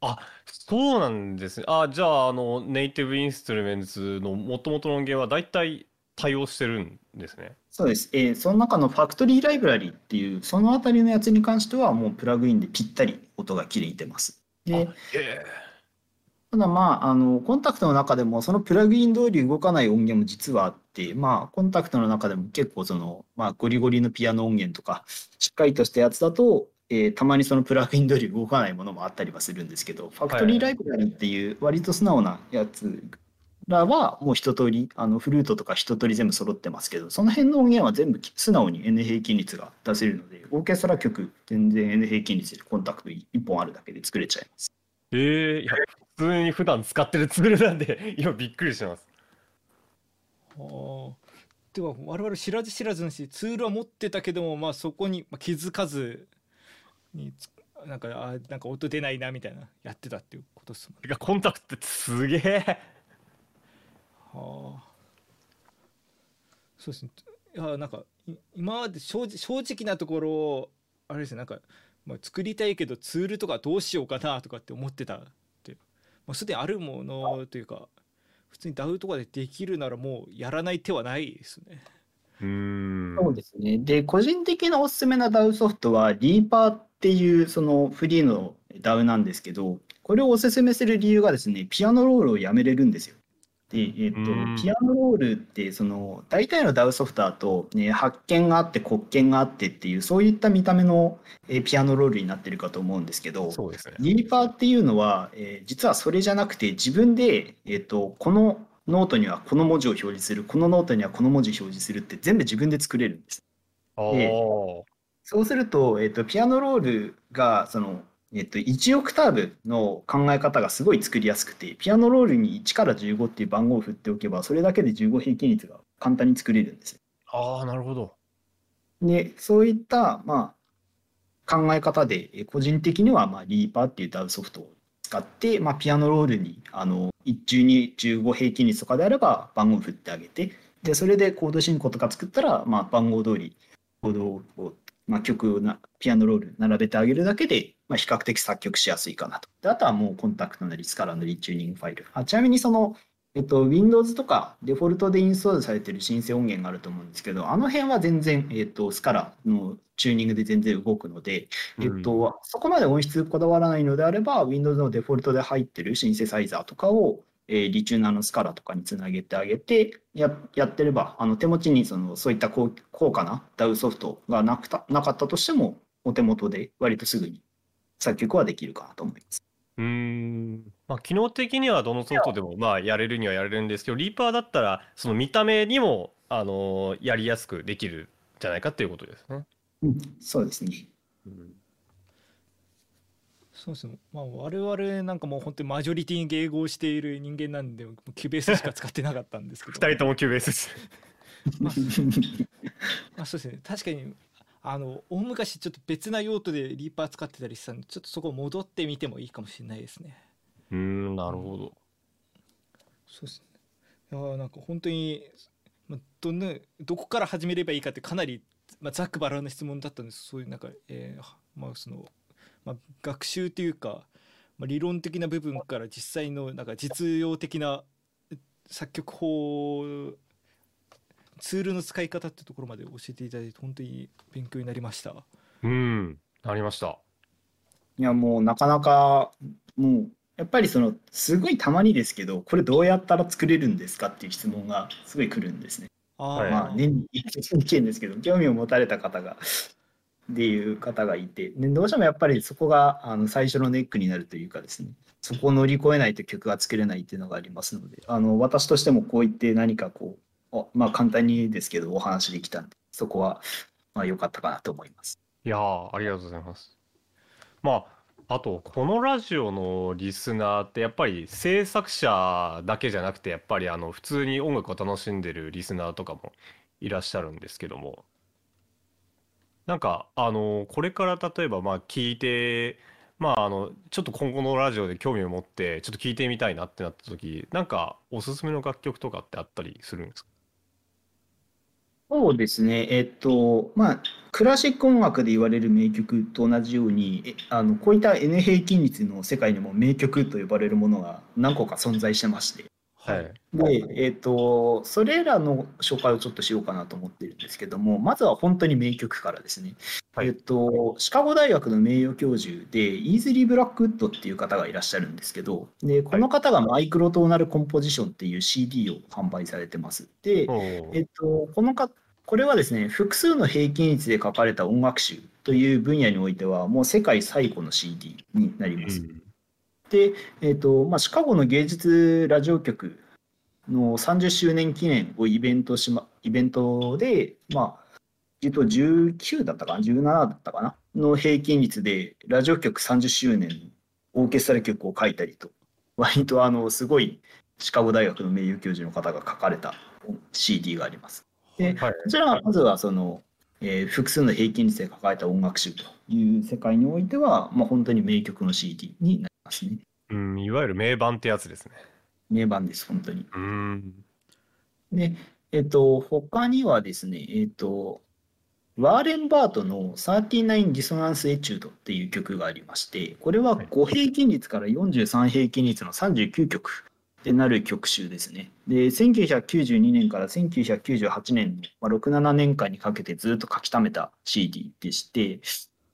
あ、そうなんですね。あ、じゃあ、あの、ネイティブインストゥルメンツの元々の音源は大体対応してるんですね。そうです。えーその中のファクトリーライブラリっていう、そのあたりのやつに関しては、もうプラグインでぴったり音が綺麗に出ます。で、ええただまあ、あの、コンタクトの中でも、そのプラグイン通り動かない音源も実はあって、まあ、コンタクトの中でも結構その、まあ、ゴリゴリのピアノ音源とか、しっかりとしたやつだと、えーたまにそのプラグイン通り動かないものもあったりはするんですけど、ファクトリーライブラリっていう割と素直なやつらはもう一通り、あのフルートとか一通り全部揃ってますけど、その辺の音源は全部素直に N 平均率が出せるので、オーケストラ曲全然 N 平均率でコンタクト1本あるだけで作れちゃいます。ええいや、普通に普段使ってるツールなんで、今びっくりしてます。あーでは我々知らず知らずのしツールは持ってたけどもまあそこにまあ気づかずにつなんかあーなんか音出ないなみたいなやってたっていうことですもんね。コンタクトってすげえ。はあそうですねいやなんか今まで正直なところあれですねなんか、まあ、作りたいけどツールとかどうしようかなとかって思ってたってもうすでにあるものというか普通に DAW とかでできるならもうやらない手はないですね。うん。そうですね。で、個人的なおすすめな DAW ソフトは、リーパーっていうそのフリーの DAW なんですけど、これをおすすめする理由がですね、ピアノロールをやめれるんですよ。で、えっとうん、ピアノロールって、その、大体の DAW ソフトだと、ね、発見があって、黒鍵があってっていう、そういった見た目のえーピアノロールになってるかと思うんですけど、そうですね。 REAPER っていうのは、えー実はそれじゃなくて自分で、えー、とこのノートにはこの文字を表示するこのノートにはこの文字を表示するって全部自分で作れるんです。あえあ。そうすると,、えー、とピアノロールがその、えー、と1オクターブの考え方がすごい作りやすくてピアノロールに1から15っていう番号を振っておけばそれだけで15平均律が簡単に作れるんです。ああ、なるほど。でそういった、まあ、考え方でえー個人的には、まあ、リーパーっていう DAW ソフトを使って、まあ、ピアノロールにあの12、15平均率とかであれば番号を振ってあげてでそれでコード進行とか作ったら、まあ、番号通りコードを、まあ、曲をなピアノロール並べてあげるだけで、まあ、比較的作曲しやすいかなと。であとはもうコンタクトなりスカラのリチューニングファイル。あちなみにそのえっと、Windows とかデフォルトでインストールされてる申請音源があると思うんですけど、あの辺は全然、えっと、スカラのチューニングで全然動くので、えっと、そこまで音質こだわらないのであれば、Windows のデフォルトで入ってるシンセサイザーとかを、えーリチューナーのスカラとかにつなげてあげてややってれば、あの手持ちにそのそういった高高価な DAW ソフトがなくたなかったとしても、お手元で割とすぐに作曲はできるかなと思います。うん、まあ、機能的にはどのソフトでもまあやれるにはやれるんですけど、リーパーだったらその見た目にもあのやりやすくできるんじゃないかっていうことですね。うん、そうですね。うんそうですね、まあ、我々なんかもう本当にマジョリティに迎合している人間なんでキュベースしか使ってなかったんですけど 2人ともキュベースですまあ、まあそうですね確かにあの大昔ちょっと別な用途でリーパー使ってたりしたんでちょっとそこ戻ってみてもいいかもしれないですね。うんなるほど。そうですね。いやなんか本当に、まあ、どんなどこから始めればいいかってかなり、まあ、ざっくばらんな質問だったんです。そういうなんか、えー、まあその、まあ、学習というか、まあ、理論的な部分から実際のなんか実用的な作曲法ツールの使い方ってところまで教えていただいて本当に勉強になりました。うん、なりました。いやもうなかなかもうやっぱりそのすごいたまにですけどこれどうやったら作れるんですかっていう質問がすごい来るんですね。あまあ年に1件ですけど興味を持たれた方がっていう方がいてでどうしてもやっぱりそこがあの最初のネックになるというかですねそこを乗り越えないと曲が作れないっていうのがありますのであの私としてもこう言って何かこうまあ簡単にですけどお話できたんで、そこはまあ良かったかなと思います。いやありがとうございます。まあ、あと、このラジオのリスナーってやっぱり制作者だけじゃなくて、やっぱりあの普通に音楽を楽しんでるリスナーとかもいらっしゃるんですけども、なんか、あの、これから例えばまあ聞いて、まあ、あの、ちょっと今後のラジオで興味を持って、ちょっと聞いてみたいなってなった時、なんかおすすめの楽曲とかってあったりするんですか？そうですね、えっと、まあ、クラシック音楽で言われる名曲と同じように、あのこういった N 平均率の世界にも名曲と呼ばれるものが何個か存在してまして、はい、で、えっと、それらの紹介をちょっとしようかなと思ってるんですけども、まずは本当に名曲からですね。はい、えっと、シカゴ大学の名誉教授で、イーズリー・ブラックウッドっていう方がいらっしゃるんですけど、でこの方がマイクロトーナルコンポジションっていう CD を販売されてます。で、えっと、この方これはですね、複数の平均率で書かれた音楽集という分野においては、もう世界最古の CD になります。うん、で、えーとまあ、シカゴの芸術ラジオ局の30周年記念をイベントし、ま、イベントで、まあ、えっと、19だったかな、17だったかな、の平均率で、ラジオ局30周年オーケストラ曲を書いたりと、割とあのすごいシカゴ大学の名誉教授の方が書かれた CD があります。で、はい、こちらはまずはその、えー、複数の平均率で抱えた音楽集という世界においては、まあ、本当に名曲の CD になりますね。うん、いわゆる名盤ってやつですね。名盤です、本当に。うん。で、えっ、ー、と、他にはですね、えっ、ー、と、ワーレン・バートの39ディソナンス・エチュードっていう曲がありまして、これは5平均率から43平均率の39曲ってなる曲集ですね。で、1992年から1998年の、まあ、6、7年間にかけてずっと書き溜めた CD でして、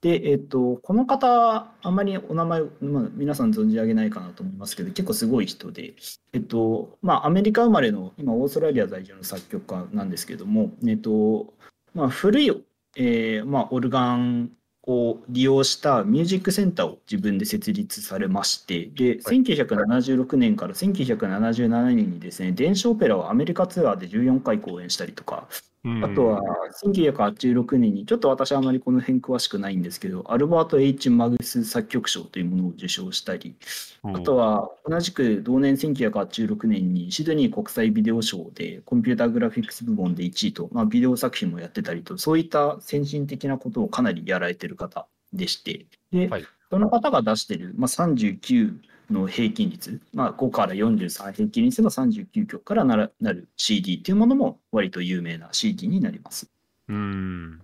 で、えっと、この方、あんまりお名前、まあ、皆さん存じ上げないかなと思いますけど、結構すごい人で、えっと、まあ、アメリカ生まれの、今、オーストラリア在住の作曲家なんですけども、えっと、まあ、古い、えー、まあ、オルガンを利用したミュージックセンターを自分で設立されまして、で、1976年から1977年にですね、電子オペラをアメリカツアーで14回公演したりとか、あとは1986年に、ちょっと私はあまりこの辺詳しくないんですけど、アルバート・ H・ マグス作曲賞というものを受賞したり、あとは同じく同年1986年にシドニー国際ビデオ賞でコンピューターグラフィックス部門で1位と、まあ、ビデオ作品もやってたりと、そういった先進的なことをかなりやられてる方でして、で、はい、その方が出してる、まあ、39の平均率、まあ、5から43平均率の39曲からなるなる CD っていうものも割と有名な CD になります。うん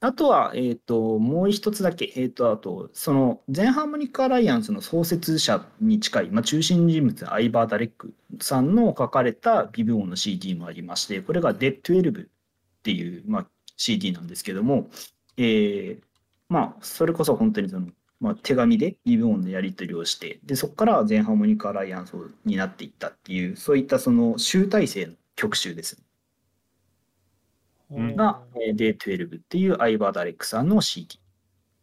あとは、えっ、ー、と、もう一つだけ、えっ、ー、と、あと、その、全ハーモニカ・アライアンスの創設者に近い、まあ、中心人物、アイバー・ダレックさんの書かれたビブ音の CD もありまして、これが Dead12 っていう、まあ、CD なんですけども、えー、まあ、それこそ本当にその、まあ、手紙でリブ音のやり取りをして、で、そこから全ハーモニカ・アライアンスになっていったっていう、そういったその集大成の曲集です、が、デー12っていうアイバー・ダレックさんの CD。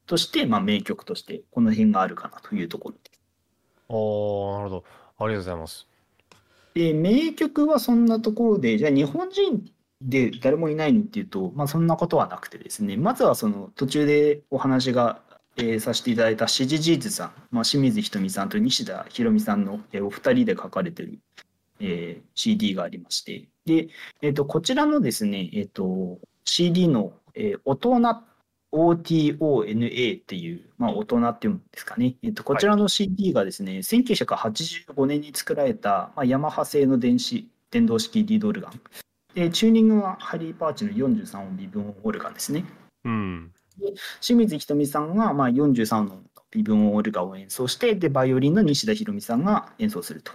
として、まあ、名曲としてこの辺があるかなというところです。ああ、なるほど。ありがとうございます。で、名曲はそんなところで、じゃあ日本人で誰もいないのっていうと、まあ、そんなことはなくてですね、まずはその途中でお話が、えー、させていただいたシジジーズさん、まあ、清水ひとみさんと西田ひろみさんの、えー、お二人で書かれてる、えー、CD がありまして、で、えーと、こちらのですね、えーと、CD の、えー、大人 OTONA っていう、まあ、大人っていうんですかね、えっと、こちらの CD がですね、はい、1985年に作られた、まあ、ヤマハ製の電子電動式リードオルガン。でチューニングはハリー・パーチの43音微分オルガンですね。うん、清水ひとみさんがまあ43の微分オルガンを演奏してでバイオリンの西田ひろみさんが演奏すると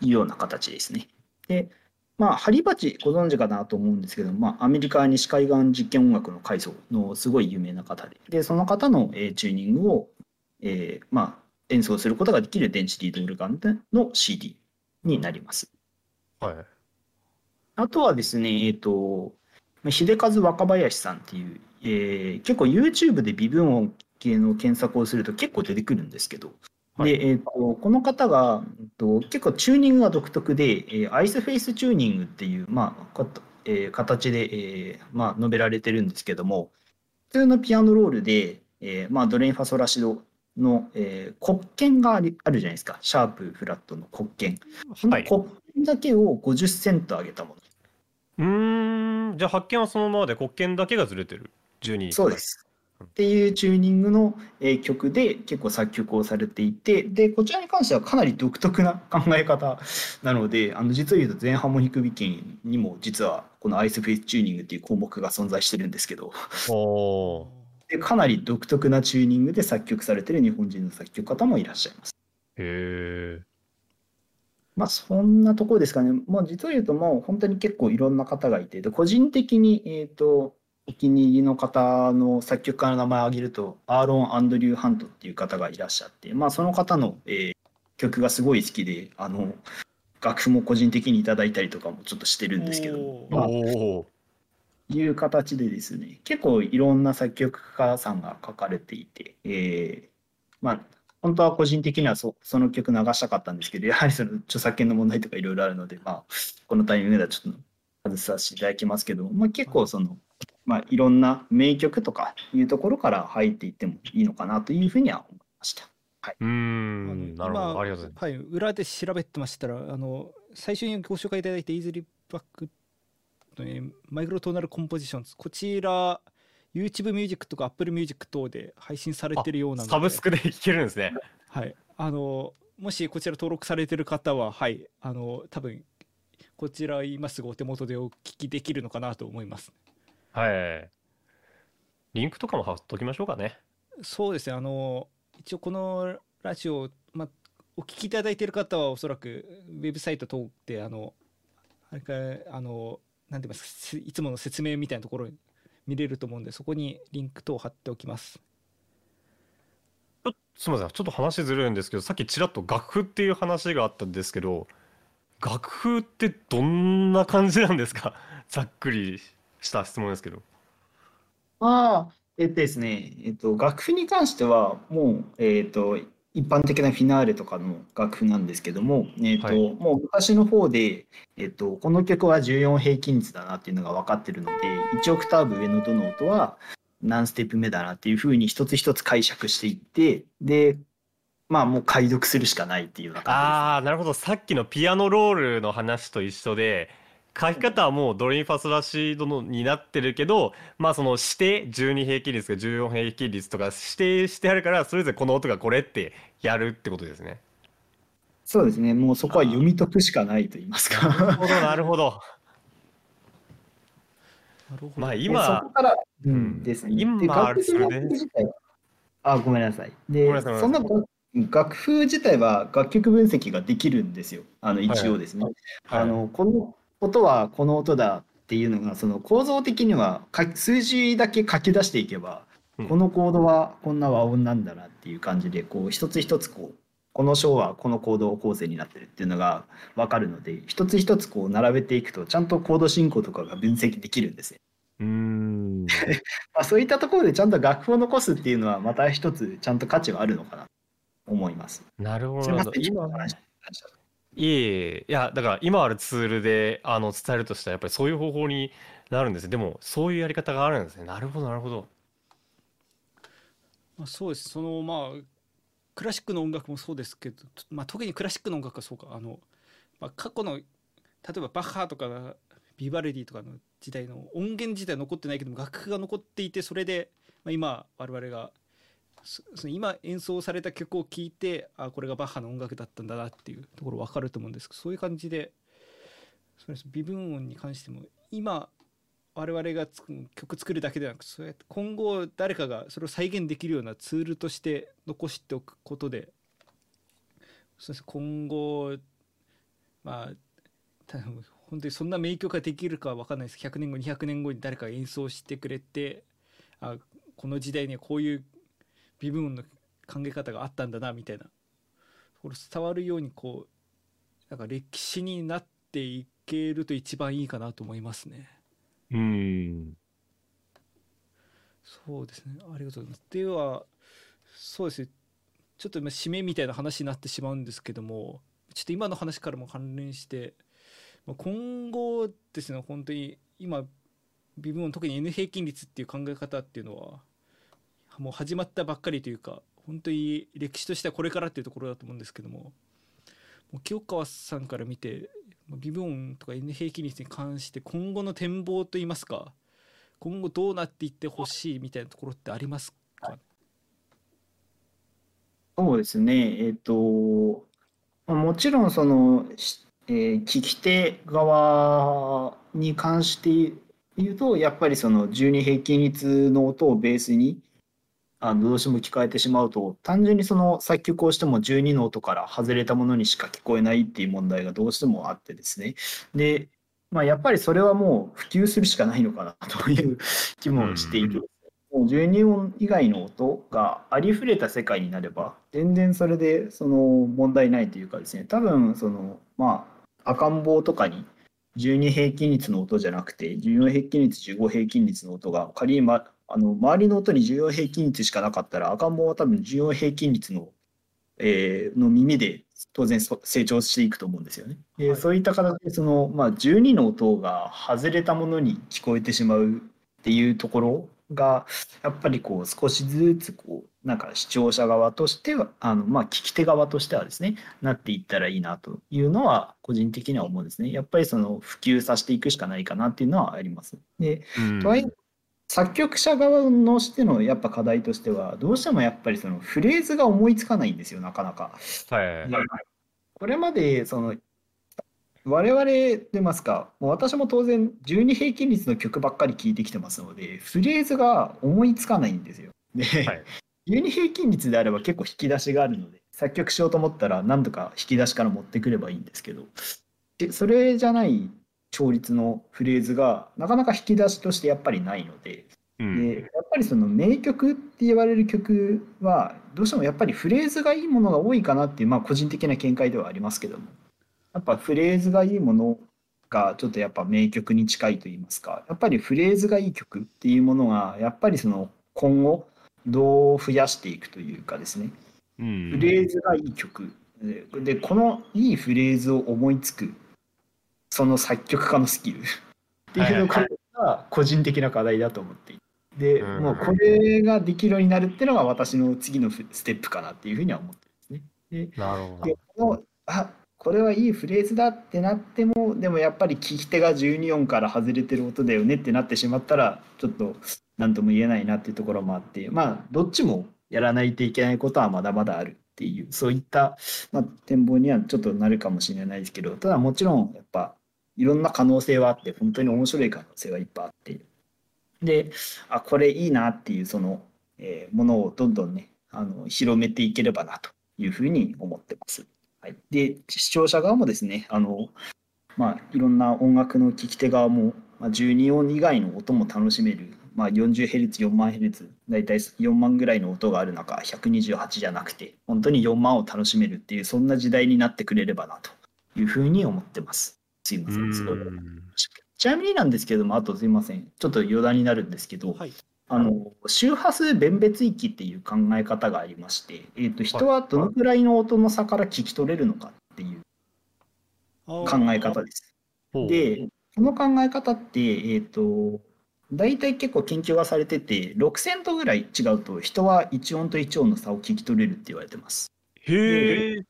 いうような形ですね。でまあ、ハリー・パーチご存知かなと思うんですけど、まあ、アメリカ西海岸実験音楽の階層のすごい有名な方ででその方の、えー、チューニングを、えーまあ、演奏することができる電子リードオルガンの CD になります。はいあとはですね、えっ、ー、と、秀和若林さんっていう、えー、結構 YouTube で微分音系の検索をすると結構出てくるんですけど、はい、で、えーと、この方が、えーと、結構チューニングが独特で、えー、アイスフェイスチューニングっていう、まあえー、形で、えーまあ、述べられてるんですけども、普通のピアノロールで、えーまあ、ドレンファソラシドの、えー、黒鍵があるあるじゃないですか、シャープ、フラットの黒鍵。その黒鍵だけを50セント上げたもの。うん。じゃあ発見はそのままで黒鍵だけがずれてる12そうですっていうチューニングの、え曲で結構作曲をされていてでこちらに関してはかなり独特な考え方なのであの実を言うと全ハーモニックビキンにも実はこのアイスフェイスチューニングっていう項目が存在してるんですけどでかなり独特なチューニングで作曲されてる日本人の作曲家もいらっしゃいます。へえ。まあ、そんなところですかね。まあ、実を言うと、もう本当に結構いろんな方がいて、で個人的に、えっ、ー、と、お気に入りの方の作曲家の名前を挙げると、アーロン・アンドリュー・ハントっていう方がいらっしゃって、まあ、その方の、えー、曲がすごい好きで、あの、楽譜も個人的にいただいたりとかもちょっとしてるんですけど、まあ、いう形でですね、結構いろんな作曲家さんが書かれていて、えー、まあ、本当は個人的にはそその曲流したかったんですけど、やはりその著作権の問題とかいろいろあるので、まあ、このタイミングではちょっと外させていただきますけど、まあ、結構その、まあ、いろんな名曲とかいうところから入っていってもいいのかなというふうには思いました。はい、うん。なるほど、ありがとうございます。はい、裏で調べてましたら、あの最初にご紹介いただいたイーズリバックマイクロトーナルコンポジションズ、こちら、YouTube ミュージックとか Apple Music 等で配信されてるようなので。サブスクで聴けるんですね。はい。あのもしこちら登録されてる方ははい。あの多分こちら今すぐお手元でお聞きできるのかなと思いますはい。リンクとかも貼っときましょうかね。そうですね。あの一応このラジオ、まあ、お聞きいただいている方はおそらくウェブサイト通ってあのあれかあの何て言いますかいつもの説明みたいなところに見れると思うんでそこにリンク等を貼っておきます。すみません。ちょっと話ずれるんですけどさっきちらっと楽譜っていう話があったんですけど楽譜ってどんな感じなんですか？ざっくりした質問ですけど。ああえっとですね、えっと、楽譜に関してはもう、えっと、一般的なフィナーレとかの楽譜なんですけども、えーと、はい、もう昔の方で、えーと、この曲は14平均率だなっていうのが分かってるので1オクターブ上のどの音は何ステップ目だなっていうふうに一つ一つ解釈していってでまあもう解読するしかないっていうような感じです、ね、ああなるほど。さっきのピアノロールの話と一緒で書き方はもうドレミファソラシドのになってるけどまあその指定12平均率か14平均率とか指定してあるからそれぞれこの音がこれってやるってことですね。そうですねもうそこは読み解くしかないと言いますか。なるほどなるほど。まあ今、そこから、うん、ですね。今あるそれで。あ、ごめんなさい。で、その楽譜自体は楽曲分析ができるんですよ。あの一応ですね。はいはい、あのこの音はこの音だっていうのがその構造的には数字だけ書き出していけば、このコードはこんな和音なんだなっていう感じでこう一つ一つこうこの章はこのコード構成になってるっていうのが分かるので一つ一つこう並べていくとちゃんとコード進行とかが分析できるんですね。うん まあそういったところでちゃんと楽譜を残すっていうのはまた一つちゃんと価値はあるのかなと思います。なるほど。いえいえ、いや、だから今あるツールであの伝えるとしたらやっぱりそういう方法になるんです。でもそういうやり方があるんですね。なるほど、なるほど。まあ、そうですそのまあクラシックの音楽もそうですけど、まあ、特にクラシックの音楽はそうかあの、まあ、過去の例えばバッハとかビバルディとかの時代の音源自体残ってないけども楽譜が残っていてそれで、まあ、今我々が今演奏された曲を聴いてあこれがバッハの音楽だったんだなっていうところ分かると思うんですけどそういう感じでそうです。微分音に関しても今我々が曲作るだけではなくそうやって今後誰かがそれを再現できるようなツールとして残しておくことでそうです。今後まあ多分本当にそんな名曲ができるかは分かんないです。100年後200年後に誰かが演奏してくれてあこの時代にはこういう微分音の考え方があったんだなみたいなこれ伝わるようにこうなんか歴史になっていけると一番いいかなと思いますね。うん。そうですねありがとうございます。ではそうですねちょっと今締めみたいな話になってしまうんですけどもちょっと今の話からも関連してまあ今後ですね本当に今微分音特に N 平均率っていう考え方っていうのはもう始まったばっかりというか本当に歴史としてはこれからっていうところだと思うんですけどももう清川さんから見てまあ微分とか N 平均率に関して今後の展望といいますか今後どうなっていってほしいみたいなところってありますか？そうですね、えっ、と、もちろんその、えー聞き手側に関して言うと、やっぱりその12平均率の音をベースにあのどうしても聞かれてしまうと、単純にその作曲をしても12の音から外れたものにしか聞こえないっていう問題がどうしてもあってですね。で、まあ、やっぱりそれはもう普及するしかないのかなという気もしている。もう12音以外の音がありふれた世界になれば全然それでその問題ないというかですね多分そのまあ赤ん坊とかに12平均率の音じゃなくて14平均率15平均率の音が仮に、ま、あの周りの音に14平均率しかなかったら赤ん坊は多分14平均率の,、えーの耳で当然そ成長していくと思うんですよね。ではいそういった形でその、まあ、12の音が外れたものに聞こえてしまうっていうところがやっぱりこう少しずつこうなんか視聴者側としてはあのまあ聞き手側としてはですねなっていったらいいなというのは個人的には思うんですね。やっぱりその普及させていくしかないかなっていうのはあります。でうんとはいえ作曲者側のしてのやっぱ課題としてはどうしてもやっぱりそのフレーズが思いつかないんですよなかなか。はい。これまでその我々出ますかもう私も当然12平均率の曲ばっかり聴いてきてますのでフレーズが思いつかないんですよ。で、はい12平均率であれば結構引き出しがあるので作曲しようと思ったら何とか引き出しから持ってくればいいんですけどでそれじゃない調律のフレーズがなかなか引き出しとしてやっぱりないので。うん。でやっぱりその名曲って言われる曲はどうしてもやっぱりフレーズがいいものが多いかなっていうまあ個人的な見解ではありますけども。やっぱフレーズがいいものがちょっとやっぱ名曲に近いと言いますか。やっぱりフレーズがいい曲っていうものがやっぱりその今後どう増やしていくというかですね。うん。フレーズがいい曲。ででこのいいフレーズを思いつくその作曲家のスキル。っていうのはいが個人的な課題だと思っていて。でうん。もうこれができるようになるっていうのが私の次のステップかなっていうふうには思ってますね。でなるほど。あこれはいいフレーズだってなってもでもやっぱり聞き手が12音から外れてる音だよねってなってしまったらちょっと何とも言えないなっていうところもあってまあどっちもやらないといけないことはまだまだあるっていうそういった、まあ、展望にはちょっとなるかもしれないですけどただもちろんやっぱいろんな可能性はあって本当に面白い可能性はいっぱいあってであこれいいなっていうその、えーものをどんどんねあの広めていければなというふうに思ってます。はい、で視聴者側もですねあの、まあ、いろんな音楽の聴き手側も、まあ、12音以外の音も楽しめる、まあ、40Hz4 万 Hz 大体4万ぐらいの音がある中128じゃなくて本当に4万を楽しめるっていうそんな時代になってくれればなというふうに思ってます。すいません。すごい。うんちなみになんですけども、あとすいません、ちょっと余談になるんですけど、はい。あの周波数弁別域っていう考え方がありまして、えー、と人はどのくらいの音の差から聞き取れるのかっていう考え方です。で、この考え方って、えっ、と、大体結構研究がされてて、6セントぐらい違うと、人は1音と1音の差を聞き取れるって言われてます。へえ。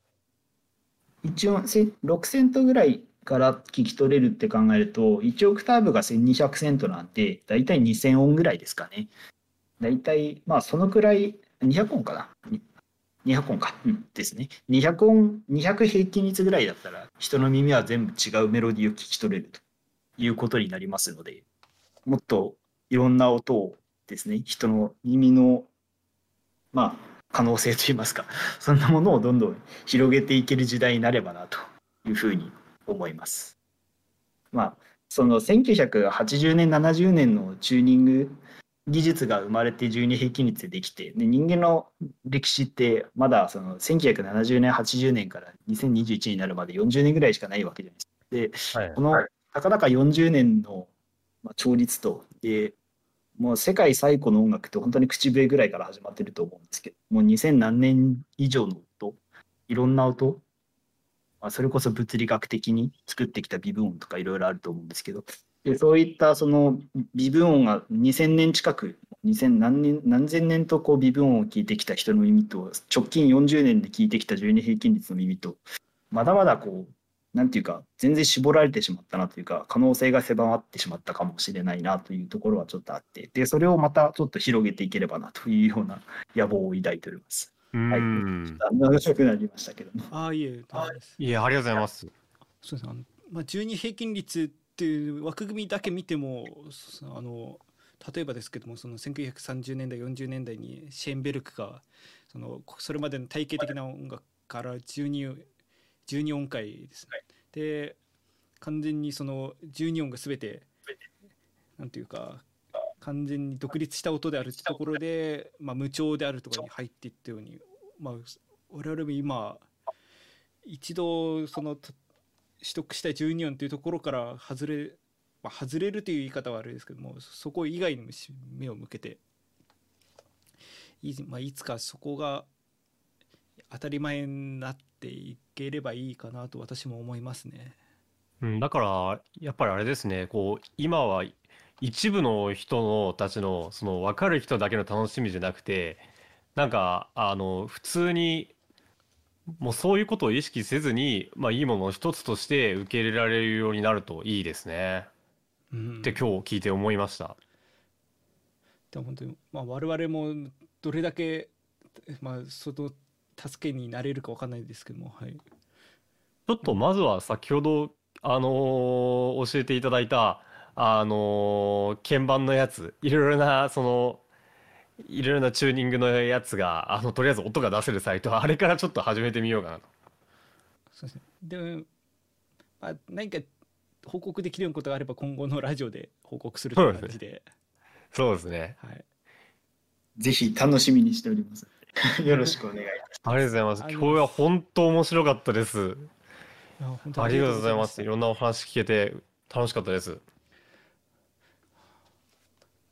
1音、せ6セントぐらいから聞き取れるって考えると、1オクターブが1200セントなんで、大体2000音ぐらいですかね。大体、まあ、そのくらい、200音かな。200音か、うん、ですね。200音、200平均率ぐらいだったら、人の耳は全部違うメロディーを聞き取れるということになりますので、もっといろんな音をですね、人の耳の、まあ、可能性といいますか、そんなものをどんどん広げていける時代になればなというふうに思います。まあ、その1980年、70年のチューニング技術が生まれて12平均率でできて、で人間の歴史ってまだその1970年、80年から2021になるまで40年ぐらいしかないわけじゃないですか。で、はいこのたかだか40年のまあ調律と、で、もう世界最古の音楽って本当に口笛ぐらいから始まってると思うんですけど、もう2000何年以上の音、いろんな音、まあ、それこそ物理学的に作ってきた微分音とかいろいろあると思うんですけど、でそういったその微分音が2000年近く、2000何年何千年とこう微分音を聞いてきた人の耳と、直近40年で聞いてきた12平均率の耳と、まだまだこう、なんていうか、全然絞られてしまったなというか、可能性が狭まってしまったかもしれないなというところはちょっとあって、で、それをまたちょっと広げていければなというような 野望を抱いております。うはいん。長くなりましたけども。ああいえいや、ありがとうございます。そうですねまあ、12平均率っていう枠組みだけ見てもそあの例えばですけどもその1930年代40年代にシェーンベルクがそのそれまでの体系的な音楽から 12, 12音階ですね。で完全にその12音が全てなんていうか完全に独立した音であるってところで、まあ、無調であるとかに入っていったように、まあ、我々も今一度その取得した12音というところから外れ、まあ、外れるという言い方はあれですけどもそこ以外にも目を向けてい,、まあ、いつかそこが当たり前になっていければいいかなと私も思いますね。うん、だから、やっぱりあれですね、こう、今は一部の人のたちの、その分かる人だけの楽しみじゃなくて、なんか、あの、普通に、もうそういうことを意識せずに、まあ、いいものの一つとして受け入れられるようになるといいですね。うんって今日聞いて思いました。でも本当に、まあ、我々もどれだけ、まあ、その助けになれるかわかんないですけども、はい、ちょっとまずは先ほど、あのー教えていただいた、あのー鍵盤のやつ、いろいろな、その、いろいろなチューニングのやつが、あの、とりあえず音が出せるサイト、あれからちょっと始めてみようかなと。そうですねで、まあ、何か報告できるようなことがあれば今後のラジオで報告するという感じで、そうですね。はい、ぜひ楽しみにしております。よろしくお願いいたしありがとうございます。今日は本当面白かったです。ありがとうございます。いろんなお話聞けて楽しかったです。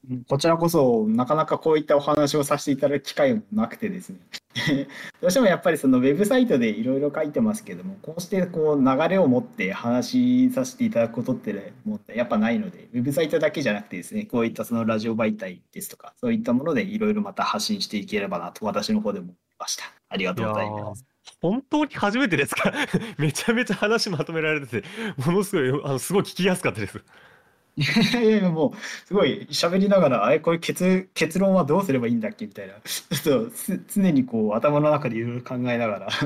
ます。こちらこそ、なかなかこういったお話をさせていただく機会もなくてですね。どうしてもやっぱりそのウェブサイトでいろいろ書いてますけども、こうしてこう流れを持って話しさせていただくことって、ね、もやっぱないので、ウェブサイトだけじゃなくてですね、こういったそのラジオ媒体ですとか、そういったものでいろいろまた発信していければなと私の方でも思いました。ありがとうございます。本当に初めてですか？めちゃめちゃ話まとめられてて、ものすごい、あの、すごい聞きやすかったです。いやいやもうすごい喋りながらあれこれ結結論はどうすればいいんだっけ？みたいな。ちょっとす常にこう頭の中でいろいろ考えながら。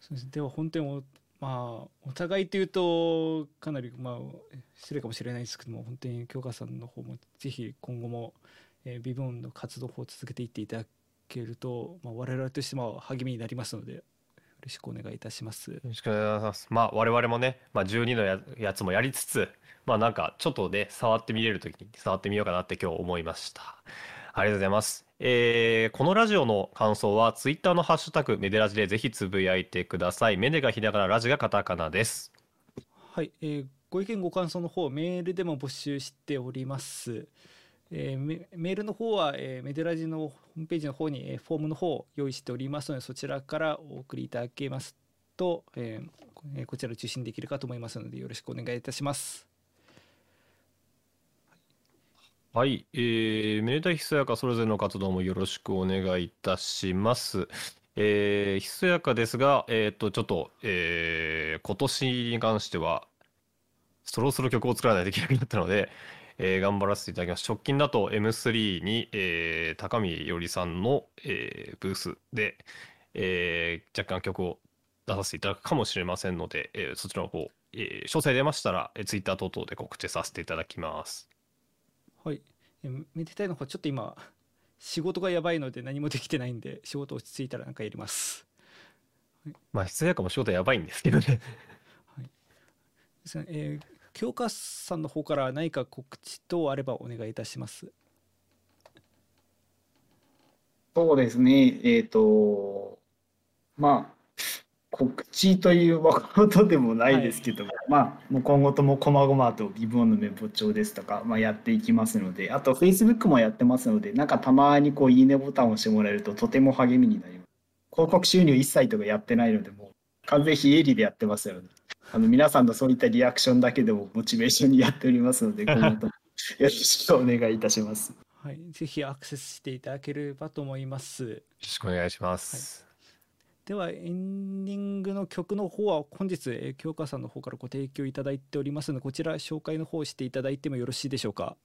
そうです。では本当におまあお互いというとかなりまあ失礼かもしれないですけども本当に京香さんの方もぜひ今後も、えー、ビボンの活動を続けていっていただけると、まあ、我々としても励みになりますので。ろしくお願いいたします。よろしくお願いします。まあ我々もね、まあ、12のややつもやりつつ、まあなんかちょっとね、触ってみれるときに触ってみようかなって今日思いました。ありがとうございます。えーこのラジオの感想は Twitter のハッシュタグメデラジでぜひつぶやいてください。メデがひらがな、ラジがカタカナです。はい、えー、ご意見ご感想の方メールでも募集しております。えー、メールの方は、えー、メデラジのホームページの方に、えー、フォームの方を用意しておりますのでそちらからお送りいただけますと、えー、こちらを受信できるかと思いますのでよろしくお願いいたします。はい、えー、めでたひそやかそれぞれの活動もよろしくお願いいたします。えー、ひそやかですが、えっ、と、ちょっと、えー、今年に関しては、そろそろ曲を作らないといけなくなったので、えー、頑張らせていただきます。直近だと M3 に、えー、高見よりさんの、えー、ブースで、えー、若干曲を出させていただくかもしれませんので、えー、そちらの方、えー、詳細出ましたら、えー、Twitter 等々で告知させていただきます。はい。めでたいの方、ちょっと今、仕事がやばいので何もできてないんで、仕事落ち着いたらなんかやります。はい、まあ、必要やかも仕事やばいんですけどね。はい。ですね、えー、京香さんの方から何か告知等あればお願いいたします。そうですね、えっ、ー、と、まあ、告知ということでもないですけども、はい、まあ、もう今後ともこまごまと微分のメモ帳ですとか、まあ、やっていきますので、あと Facebook もやってますので、なんかたまにこういいねボタンを押してもらえるととても励みになります。広告収入一切とかやってないので、もう完全非営利でやってますよね。あの皆さんのそういったリアクションだけでもモチベーションにやっておりますので、今後とよろしくお願いいたします。はい、ぜひアクセスしていただければと思います。よろしくお願いします。はいではエンディングの曲の方は本日、えー、京香さんの方からご提供いただいておりますのでこちら紹介の方していただいてもよろしいでしょうか？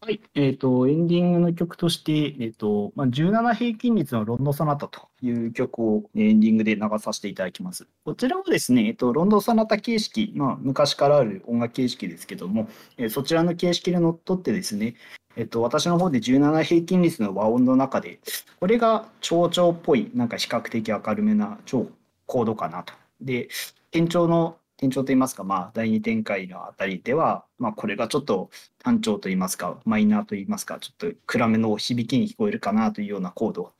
はい、えっ、ー、と、エンディングの曲として、えっ、ー、と、まあ、17平均率のロンドンソナタという曲をエンディングで流させていただきます。こちらはですね、えっ、ー、と、ロンドンソナタ形式、まあ、昔からある音楽形式ですけども、えそちらの形式で乗っ取ってですね、えっと、私の方で17平均率の和音の中で、これが長調っぽい、なんか比較的明るめな超コードかなと。で、転調の、転調といいますか、まあ、第二展開のあたりでは、まあ、これがちょっと単調といいますか、マイナーといいますか、ちょっと暗めの響きに聞こえるかなというようなコード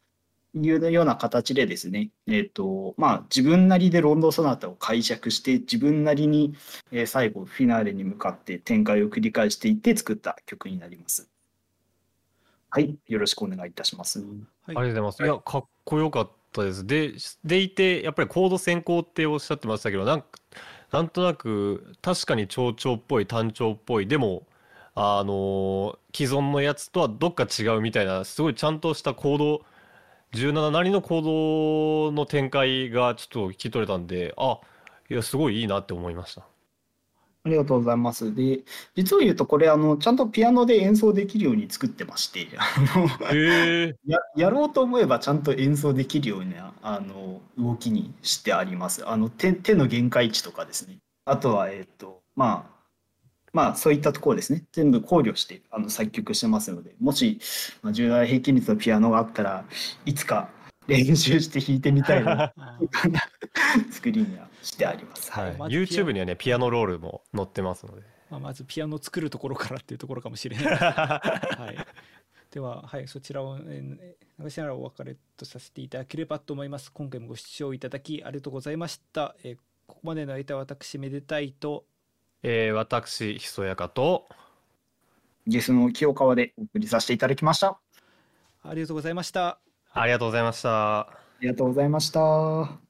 いうような形でですね、えっ、と、まあ、自分なりでロンドンソナタを解釈して、自分なりに、え最後、フィナーレに向かって展開を繰り返していって作った曲になります。はい、よろしくお願いいたします。はい、ありがとうございます。いや、かっこよかったです。で、でいて、やっぱりコード先行っておっしゃってましたけど、なんなんとなく、確かに長調っぽい、単調っぽい、でも、あの既存のやつとはどっか違うみたいな、すごいちゃんとした行動、17なりの行動の展開がちょっと聞き取れたんで、あ、いや、すごいいいなって思いました。ありがとうございます。で、実を言うと、これ、あの、ちゃんとピアノで演奏できるように作ってまして、あの ややろうと思えばちゃんと演奏できるようなあの動きにしてあります。あの手手の限界値とかですね。あとは、えっ、と、まあ、まあ、そういったところですね。全部考慮してあの作曲してますので、もし、まあ、重大平均率のピアノがあったらいつか練習して弾いてみたいな 作りにはしてあります。はい、YouTube にはねピアノロールも載ってますので、まあ、まずピアノ作るところからっていうところかもしれない。はい、では、はい、そちらを、えー、流しながらお別れとさせていただければと思います。今回もご視聴いただきありがとうございました。えー、ここまでの間私めでたいと、えー、私ひそやかとゲスの清川でお送りさせていただきました。ありがとうございました。ありがとうございました。ありがとうございました。